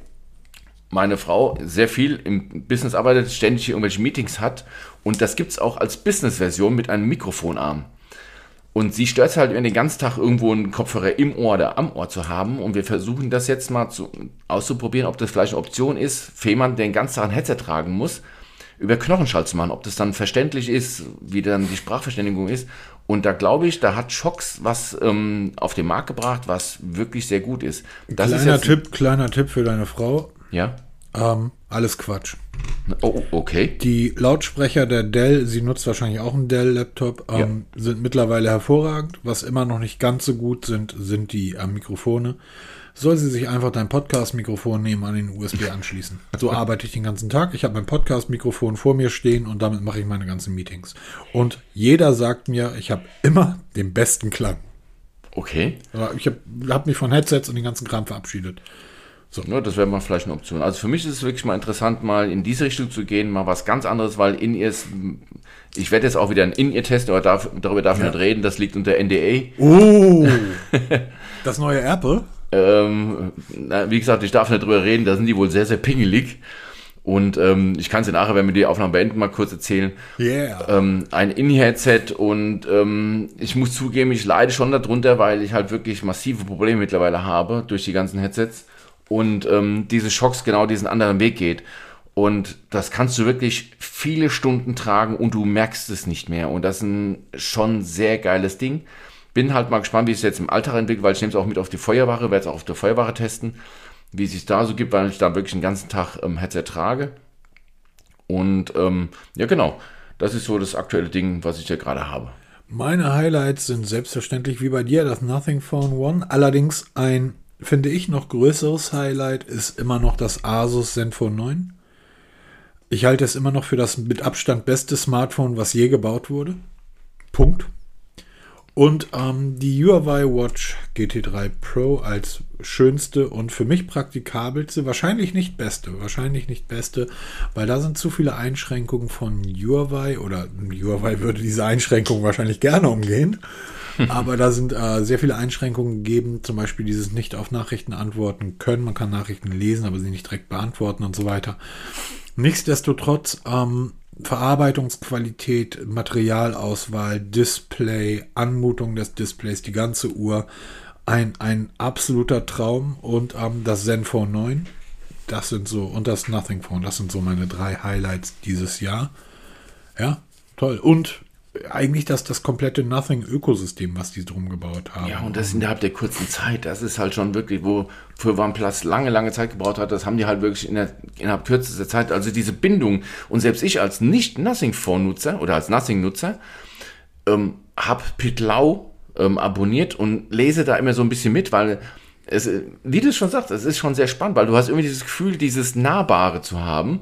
meine Frau sehr viel im Business arbeitet, ständig irgendwelche Meetings hat und das gibt es auch als Business-Version mit einem Mikrofonarm. Und sie stört es halt, wenn den ganzen Tag irgendwo einen Kopfhörer im Ohr oder am Ohr zu haben. Und wir versuchen das jetzt mal zu, auszuprobieren, ob das vielleicht eine Option ist, für jemanden, der den ganzen Tag ein Headset tragen muss, über Knochenschall zu machen. Ob das dann verständlich ist, wie dann die Sprachverständigung ist. Und da glaube ich, da hat Shocks was ähm, auf den Markt gebracht, was wirklich sehr gut ist. Das ist kleiner Tipp, kleiner Tipp für deine Frau. Ja, Ähm, alles Quatsch. Oh, okay. Die Lautsprecher der Dell, sie nutzt wahrscheinlich auch einen Dell-Laptop, ähm, sind mittlerweile hervorragend. Was immer noch nicht ganz so gut sind, sind die äh, Mikrofone. Soll sie sich einfach dein Podcast-Mikrofon nehmen, an den USB anschließen. So arbeite ich den ganzen Tag. Ich habe mein Podcast-Mikrofon vor mir stehen und damit mache ich meine ganzen Meetings. Und jeder sagt mir, ich habe immer den besten Klang. Okay. Ich habe hab mich von Headsets und den ganzen Kram verabschiedet. Ja, das wäre mal vielleicht eine Option. Also für mich ist es wirklich mal interessant, mal in diese Richtung zu gehen, mal was ganz anderes, weil in ihr ich werde jetzt auch wieder ein in ihr testen, aber darf, darüber darf ich Ja. nicht reden, das liegt unter NDA. Oh! das neue Apple? Ähm, na, wie gesagt, ich darf nicht drüber reden, da sind die wohl sehr, sehr pingelig. Und ähm, ich kann es dir nachher, wenn wir die Aufnahme beenden, mal kurz erzählen. Yeah. Ähm, ein In-Headset und ähm, ich muss zugeben, ich leide schon darunter, weil ich halt wirklich massive Probleme mittlerweile habe durch die ganzen Headsets und ähm, diese Schocks genau diesen anderen Weg geht. Und das kannst du wirklich viele Stunden tragen und du merkst es nicht mehr. Und das ist ein schon sehr geiles Ding. Bin halt mal gespannt, wie es jetzt im Alltag entwickelt, weil ich nehme es auch mit auf die Feuerwache, werde es auch auf der Feuerwache testen, wie es sich da so gibt, weil ich da wirklich den ganzen Tag ähm, Headset trage. Und ähm, ja, genau. Das ist so das aktuelle Ding, was ich hier gerade habe. Meine Highlights sind selbstverständlich wie bei dir das Nothing Phone One. Allerdings ein, finde ich, noch größeres Highlight ist immer noch das Asus Zenfone 9. Ich halte es immer noch für das mit Abstand beste Smartphone, was je gebaut wurde. Punkt. Und ähm, die Huawei Watch GT3 Pro als schönste und für mich praktikabelste, wahrscheinlich nicht beste, wahrscheinlich nicht beste, weil da sind zu viele Einschränkungen von Huawei oder Huawei würde diese Einschränkungen wahrscheinlich gerne umgehen. Aber da sind äh, sehr viele Einschränkungen gegeben, zum Beispiel dieses nicht auf Nachrichten antworten können. Man kann Nachrichten lesen, aber sie nicht direkt beantworten und so weiter. Nichtsdestotrotz, ähm, Verarbeitungsqualität, Materialauswahl, Display, Anmutung des Displays, die ganze Uhr, ein, ein absoluter Traum. Und ähm, das Zenfone 9, das sind so, und das Nothing Phone, das sind so meine drei Highlights dieses Jahr. Ja, toll. Und eigentlich das, das komplette Nothing-Ökosystem, was die drum gebaut haben. Ja, und das innerhalb der kurzen Zeit, das ist halt schon wirklich, wo für OnePlus lange, lange Zeit gebraucht hat, das haben die halt wirklich in der, innerhalb kürzester Zeit, also diese Bindung. Und selbst ich als Nicht-Nothing-Phone-Nutzer oder als Nothing-Nutzer ähm, habe Pitlau ähm, abonniert und lese da immer so ein bisschen mit, weil es, wie du es schon sagst, es ist schon sehr spannend, weil du hast irgendwie dieses Gefühl, dieses Nahbare zu haben.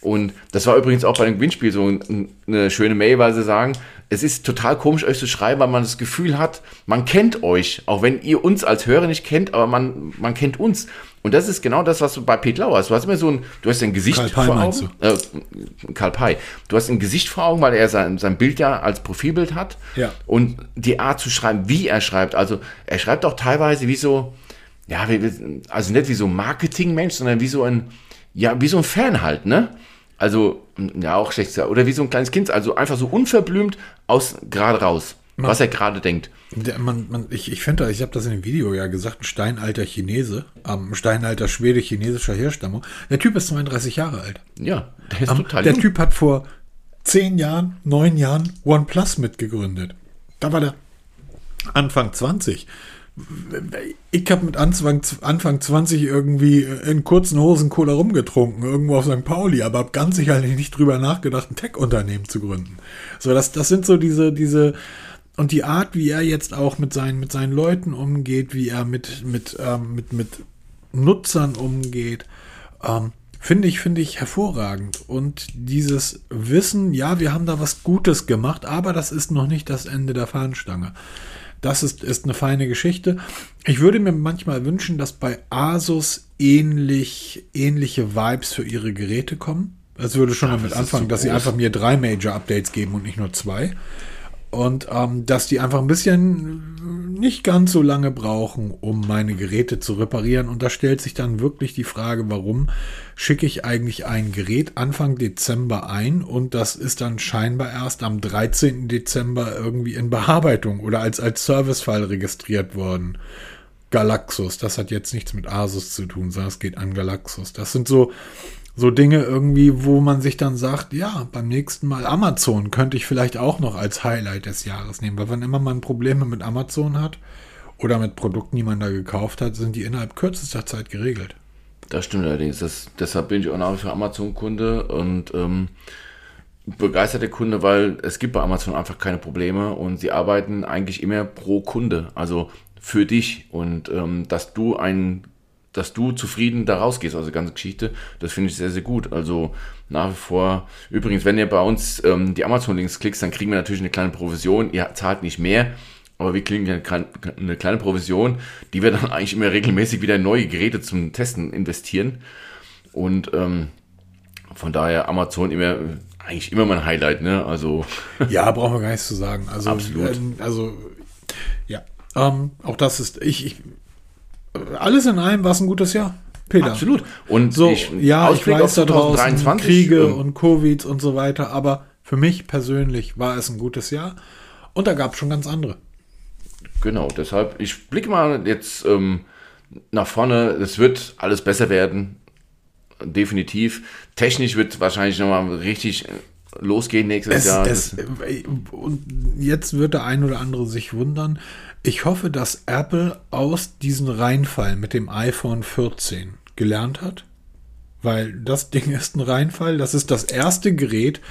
Und das war übrigens auch bei dem Gewinnspiel so ein- eine schöne Mail, weil sie sagen, es ist total komisch, euch zu schreiben, weil man das Gefühl hat, man kennt euch, auch wenn ihr uns als Hörer nicht kennt, aber man, man kennt uns. Und das ist genau das, was du bei Pete Lau hast. Du hast immer so ein, du hast ein Gesicht Karl Pei vor Augen. Äh, Karl Pei. Du hast ein Gesicht vor Augen, weil er sein, sein Bild ja als Profilbild hat. Ja. Und die Art zu schreiben, wie er schreibt. Also er schreibt auch teilweise wie so, ja, wie, also nicht wie so ein Marketingmensch, sondern wie so ein, ja, wie so ein Fan halt, ne? Also, ja, auch schlecht gesagt. Oder wie so ein kleines Kind, also einfach so unverblümt aus gerade raus, was er gerade denkt. Man, man, ich ich finde, ich habe das in dem Video ja gesagt, ein steinalter Chinese, ähm, ein steinalter Schwede-chinesischer Herstammung. Der Typ ist 32 Jahre alt. Ja, der ist Ähm, total der jung. Typ hat vor zehn Jahren, neun Jahren OnePlus mitgegründet. Da war der Anfang 20. Ich habe mit Anfang, Anfang 20 irgendwie in kurzen Hosen Cola rumgetrunken, irgendwo auf St. Pauli, aber habe ganz sicherlich nicht drüber nachgedacht, ein Tech-Unternehmen zu gründen. So, das, das sind so diese, diese, und die Art, wie er jetzt auch mit seinen, mit seinen Leuten umgeht, wie er mit, mit, ähm, mit, mit Nutzern umgeht, ähm, finde ich, finde ich hervorragend. Und dieses Wissen, ja, wir haben da was Gutes gemacht, aber das ist noch nicht das Ende der Fahnenstange. Das ist, ist eine feine Geschichte. Ich würde mir manchmal wünschen, dass bei Asus ähnlich, ähnliche Vibes für ihre Geräte kommen. Es würde schon damit ist anfangen, so dass sie einfach mir drei Major-Updates geben und nicht nur zwei. Und ähm, dass die einfach ein bisschen nicht ganz so lange brauchen, um meine Geräte zu reparieren. Und da stellt sich dann wirklich die Frage, warum schicke ich eigentlich ein Gerät Anfang Dezember ein und das ist dann scheinbar erst am 13. Dezember irgendwie in Bearbeitung oder als, als Servicefall registriert worden. Galaxus, das hat jetzt nichts mit Asus zu tun, sondern es geht an Galaxus. Das sind so, so Dinge irgendwie, wo man sich dann sagt, ja, beim nächsten Mal Amazon könnte ich vielleicht auch noch als Highlight des Jahres nehmen, weil wann immer man Probleme mit Amazon hat oder mit Produkten, die man da gekauft hat, sind die innerhalb kürzester Zeit geregelt. Das stimmt allerdings. Das, deshalb bin ich auch nach wie vor Amazon-Kunde und ähm, begeisterter Kunde, weil es gibt bei Amazon einfach keine Probleme und sie arbeiten eigentlich immer pro Kunde, also für dich und ähm, dass du ein dass du zufrieden da rausgehst aus der ganzen Geschichte, das finde ich sehr, sehr gut. Also nach wie vor, übrigens, wenn ihr bei uns ähm, die Amazon-Links klickt, dann kriegen wir natürlich eine kleine Provision. Ihr zahlt nicht mehr, aber wir kriegen eine kleine Provision, die wir dann eigentlich immer regelmäßig wieder in neue Geräte zum Testen investieren. Und ähm, von daher Amazon immer eigentlich immer mein Highlight, ne? Also ja, brauchen wir gar nichts zu sagen. Also Absolut. Ähm, also ja, ähm, auch das ist ich, ich alles in allem war es ein gutes Jahr. Peter. absolut. Und So, ich, ja, ich Ausblick weiß auf da draußen 2023, Kriege ähm, und Covid und so weiter, aber für mich persönlich war es ein gutes Jahr und da gab es schon ganz andere. Genau, deshalb, ich blicke mal jetzt ähm, nach vorne. Es wird alles besser werden. Definitiv. Technisch wird wahrscheinlich nochmal richtig äh, losgehen nächstes Es, Jahr. es, Das- und jetzt wird der ein oder andere sich wundern. Ich hoffe, dass Apple aus diesem Reinfall mit dem iPhone 14 gelernt hat, weil das Ding ist ein Reinfall. Das ist das erste Gerät.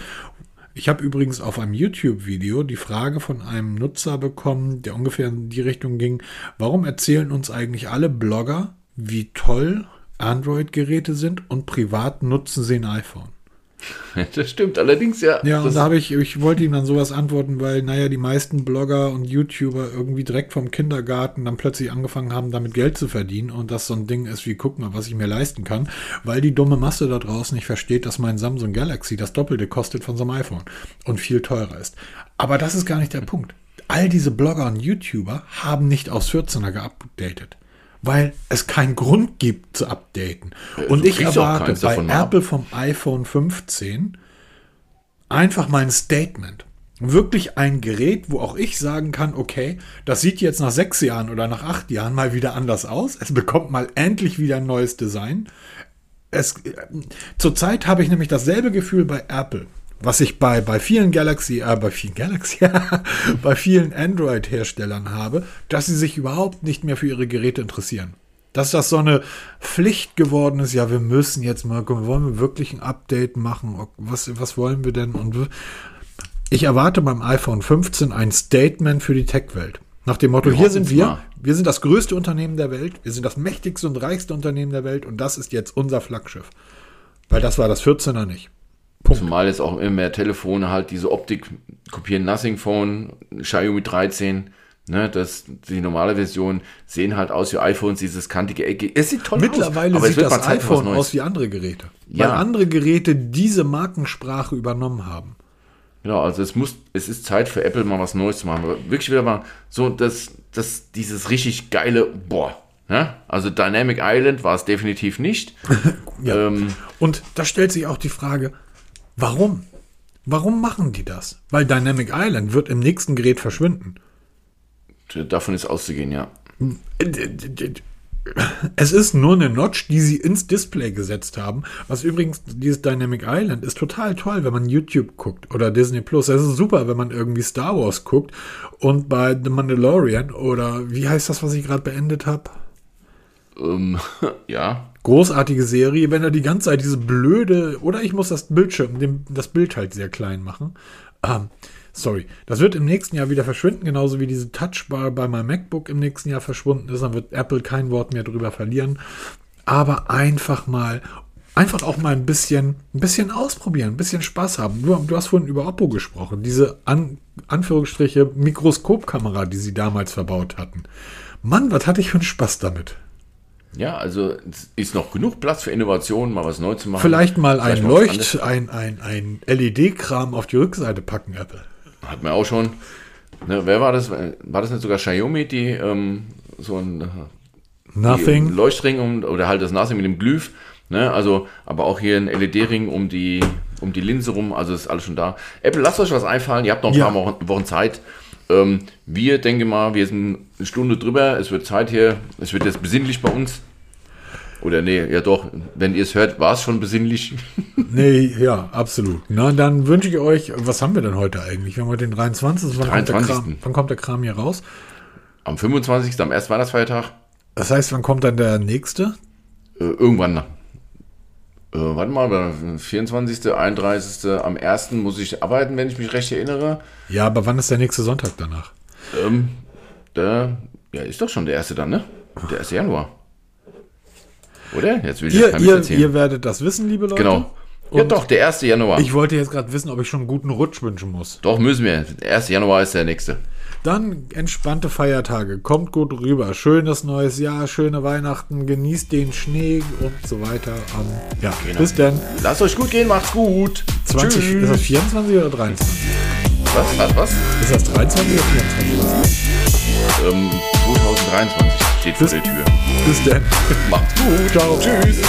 Ich habe übrigens auf einem YouTube-Video die Frage von einem Nutzer bekommen, der ungefähr in die Richtung ging, warum erzählen uns eigentlich alle Blogger, wie toll Android-Geräte sind und privat nutzen sie ein iPhone? das stimmt allerdings, ja. Ja, und da habe ich, ich wollte ihm dann sowas antworten, weil, naja, die meisten Blogger und YouTuber irgendwie direkt vom Kindergarten dann plötzlich angefangen haben, damit Geld zu verdienen und das so ein Ding ist wie, guck mal, was ich mir leisten kann, weil die dumme Masse da draußen nicht versteht, dass mein Samsung Galaxy das Doppelte kostet von so einem iPhone und viel teurer ist. Aber das ist gar nicht der Punkt. All diese Blogger und YouTuber haben nicht aus 14er geupdatet. Weil es keinen Grund gibt zu updaten. Und ich erwarte bei ab. Apple vom iPhone 15 einfach mal ein Statement. Wirklich ein Gerät, wo auch ich sagen kann, okay, das sieht jetzt nach sechs Jahren oder nach acht Jahren mal wieder anders aus. Es bekommt mal endlich wieder ein neues Design. Es, äh, zurzeit habe ich nämlich dasselbe Gefühl bei Apple, was ich bei, bei vielen Galaxy, äh, bei vielen Galaxy, bei vielen Android-Herstellern habe, dass sie sich überhaupt nicht mehr für ihre Geräte interessieren. Dass das so eine Pflicht geworden ist, ja, wir müssen jetzt mal, gucken, wollen wir wirklich ein Update machen? Was, was wollen wir denn? Und ich erwarte beim iPhone 15 ein Statement für die Tech-Welt. Nach dem Motto, Wir hier sind wir, mal. wir sind das größte Unternehmen der Welt, wir sind das mächtigste und reichste Unternehmen der Welt und das ist jetzt unser Flaggschiff. Weil das war das 14er nicht. Zumal jetzt auch immer mehr Telefone halt diese Optik kopieren. Nothing Phone, Xiaomi 13, ne, das, die normale Version sehen halt aus wie iPhones, dieses kantige Ecke. Es sieht toll Mittlerweile aus. es sieht das Zeit iPhone aus wie andere Geräte. Ja. Weil andere Geräte diese Markensprache übernommen haben. Genau, also es muss, es ist Zeit für Apple mal was Neues zu machen. Aber wirklich wieder mal so, das, das, dieses richtig geile, boah. Ne? Also Dynamic Island war es definitiv nicht. Ja. ähm, Und da stellt sich auch die Frage, warum? Warum machen die das? Weil Dynamic Island wird im nächsten Gerät verschwinden. davon ist auszugehen, ja. Es ist nur eine Notch, die sie ins Display gesetzt haben. Was übrigens, dieses Dynamic Island ist total toll, wenn man YouTube guckt oder Disney Plus. Es ist super, wenn man irgendwie Star Wars guckt und bei The Mandalorian oder wie heißt das, was ich gerade beendet habe? Ähm, ja, Großartige Serie, wenn er die ganze Zeit diese blöde, oder ich muss das Bildschirm, dem, das Bild halt sehr klein machen. Ähm, sorry. Das wird im nächsten Jahr wieder verschwinden, genauso wie diese Touchbar bei meinem MacBook im nächsten Jahr verschwunden ist. Dann wird Apple kein Wort mehr drüber verlieren. Aber einfach mal, einfach auch mal ein bisschen, ein bisschen ausprobieren, ein bisschen Spaß haben. Du, du hast vorhin über Oppo gesprochen. Diese An, Anführungsstriche Mikroskopkamera, die sie damals verbaut hatten. Mann, was hatte ich für einen Spaß damit? Ja, also ist noch genug Platz für Innovationen, mal was Neues zu machen. Vielleicht mal Vielleicht ein Leucht, ein, ein, ein LED-Kram auf die Rückseite packen, Apple. Hat man auch schon. Ne, wer war das? War das nicht sogar Xiaomi, die ähm, so ein äh, Nothing. Leuchtring um, oder halt das Nothing mit dem Glyph. Ne? Also, aber auch hier ein LED-Ring um die, um die Linse rum. Also ist alles schon da. Apple, lasst euch was einfallen. Ihr habt noch ein Ja. paar Wochen, Wochen Zeit. Ähm, wir denke mal, wir sind eine Stunde drüber. Es wird Zeit hier. Es wird jetzt besinnlich bei uns. Oder nee, ja doch, wenn ihr es hört, war es schon besinnlich. Nee, ja, absolut. Na, dann wünsche ich euch, was haben wir denn heute eigentlich? Wir haben heute den 23. Wann, Kommt, der 23.. Kram, wann kommt der Kram hier raus? Am 25. am ersten Weihnachtsfeiertag. Das heißt, wann kommt dann der nächste? Äh, irgendwann. Äh, warte mal, 24., 31., am 1. muss ich arbeiten, wenn ich mich recht erinnere. Ja, aber wann ist der nächste Sonntag danach? Ähm, der, ja, ist doch schon der erste dann, ne? Der 1. Januar. Oder? Jetzt will ich Ihr, das ihr, erzählen. ihr werdet das wissen, liebe Leute. genau. Ja, Und doch, der 1. Januar. Ich wollte jetzt gerade wissen, ob ich schon einen guten Rutsch wünschen muss. doch, müssen wir. Der 1. Januar ist der nächste. Dann entspannte Feiertage. Kommt gut rüber. Schönes neues Jahr, schöne Weihnachten. Genießt den Schnee und so weiter. Ähm, ja, Genau. bis dann. Lasst euch gut gehen, macht's gut. 20, Tschüss. ist das 24 oder 23? Was? Was? Was? Ist das 23 oder 24? Ähm, 2023 steht vor der Tür. Bis dann. Macht's gut. Ciao. Tschüss.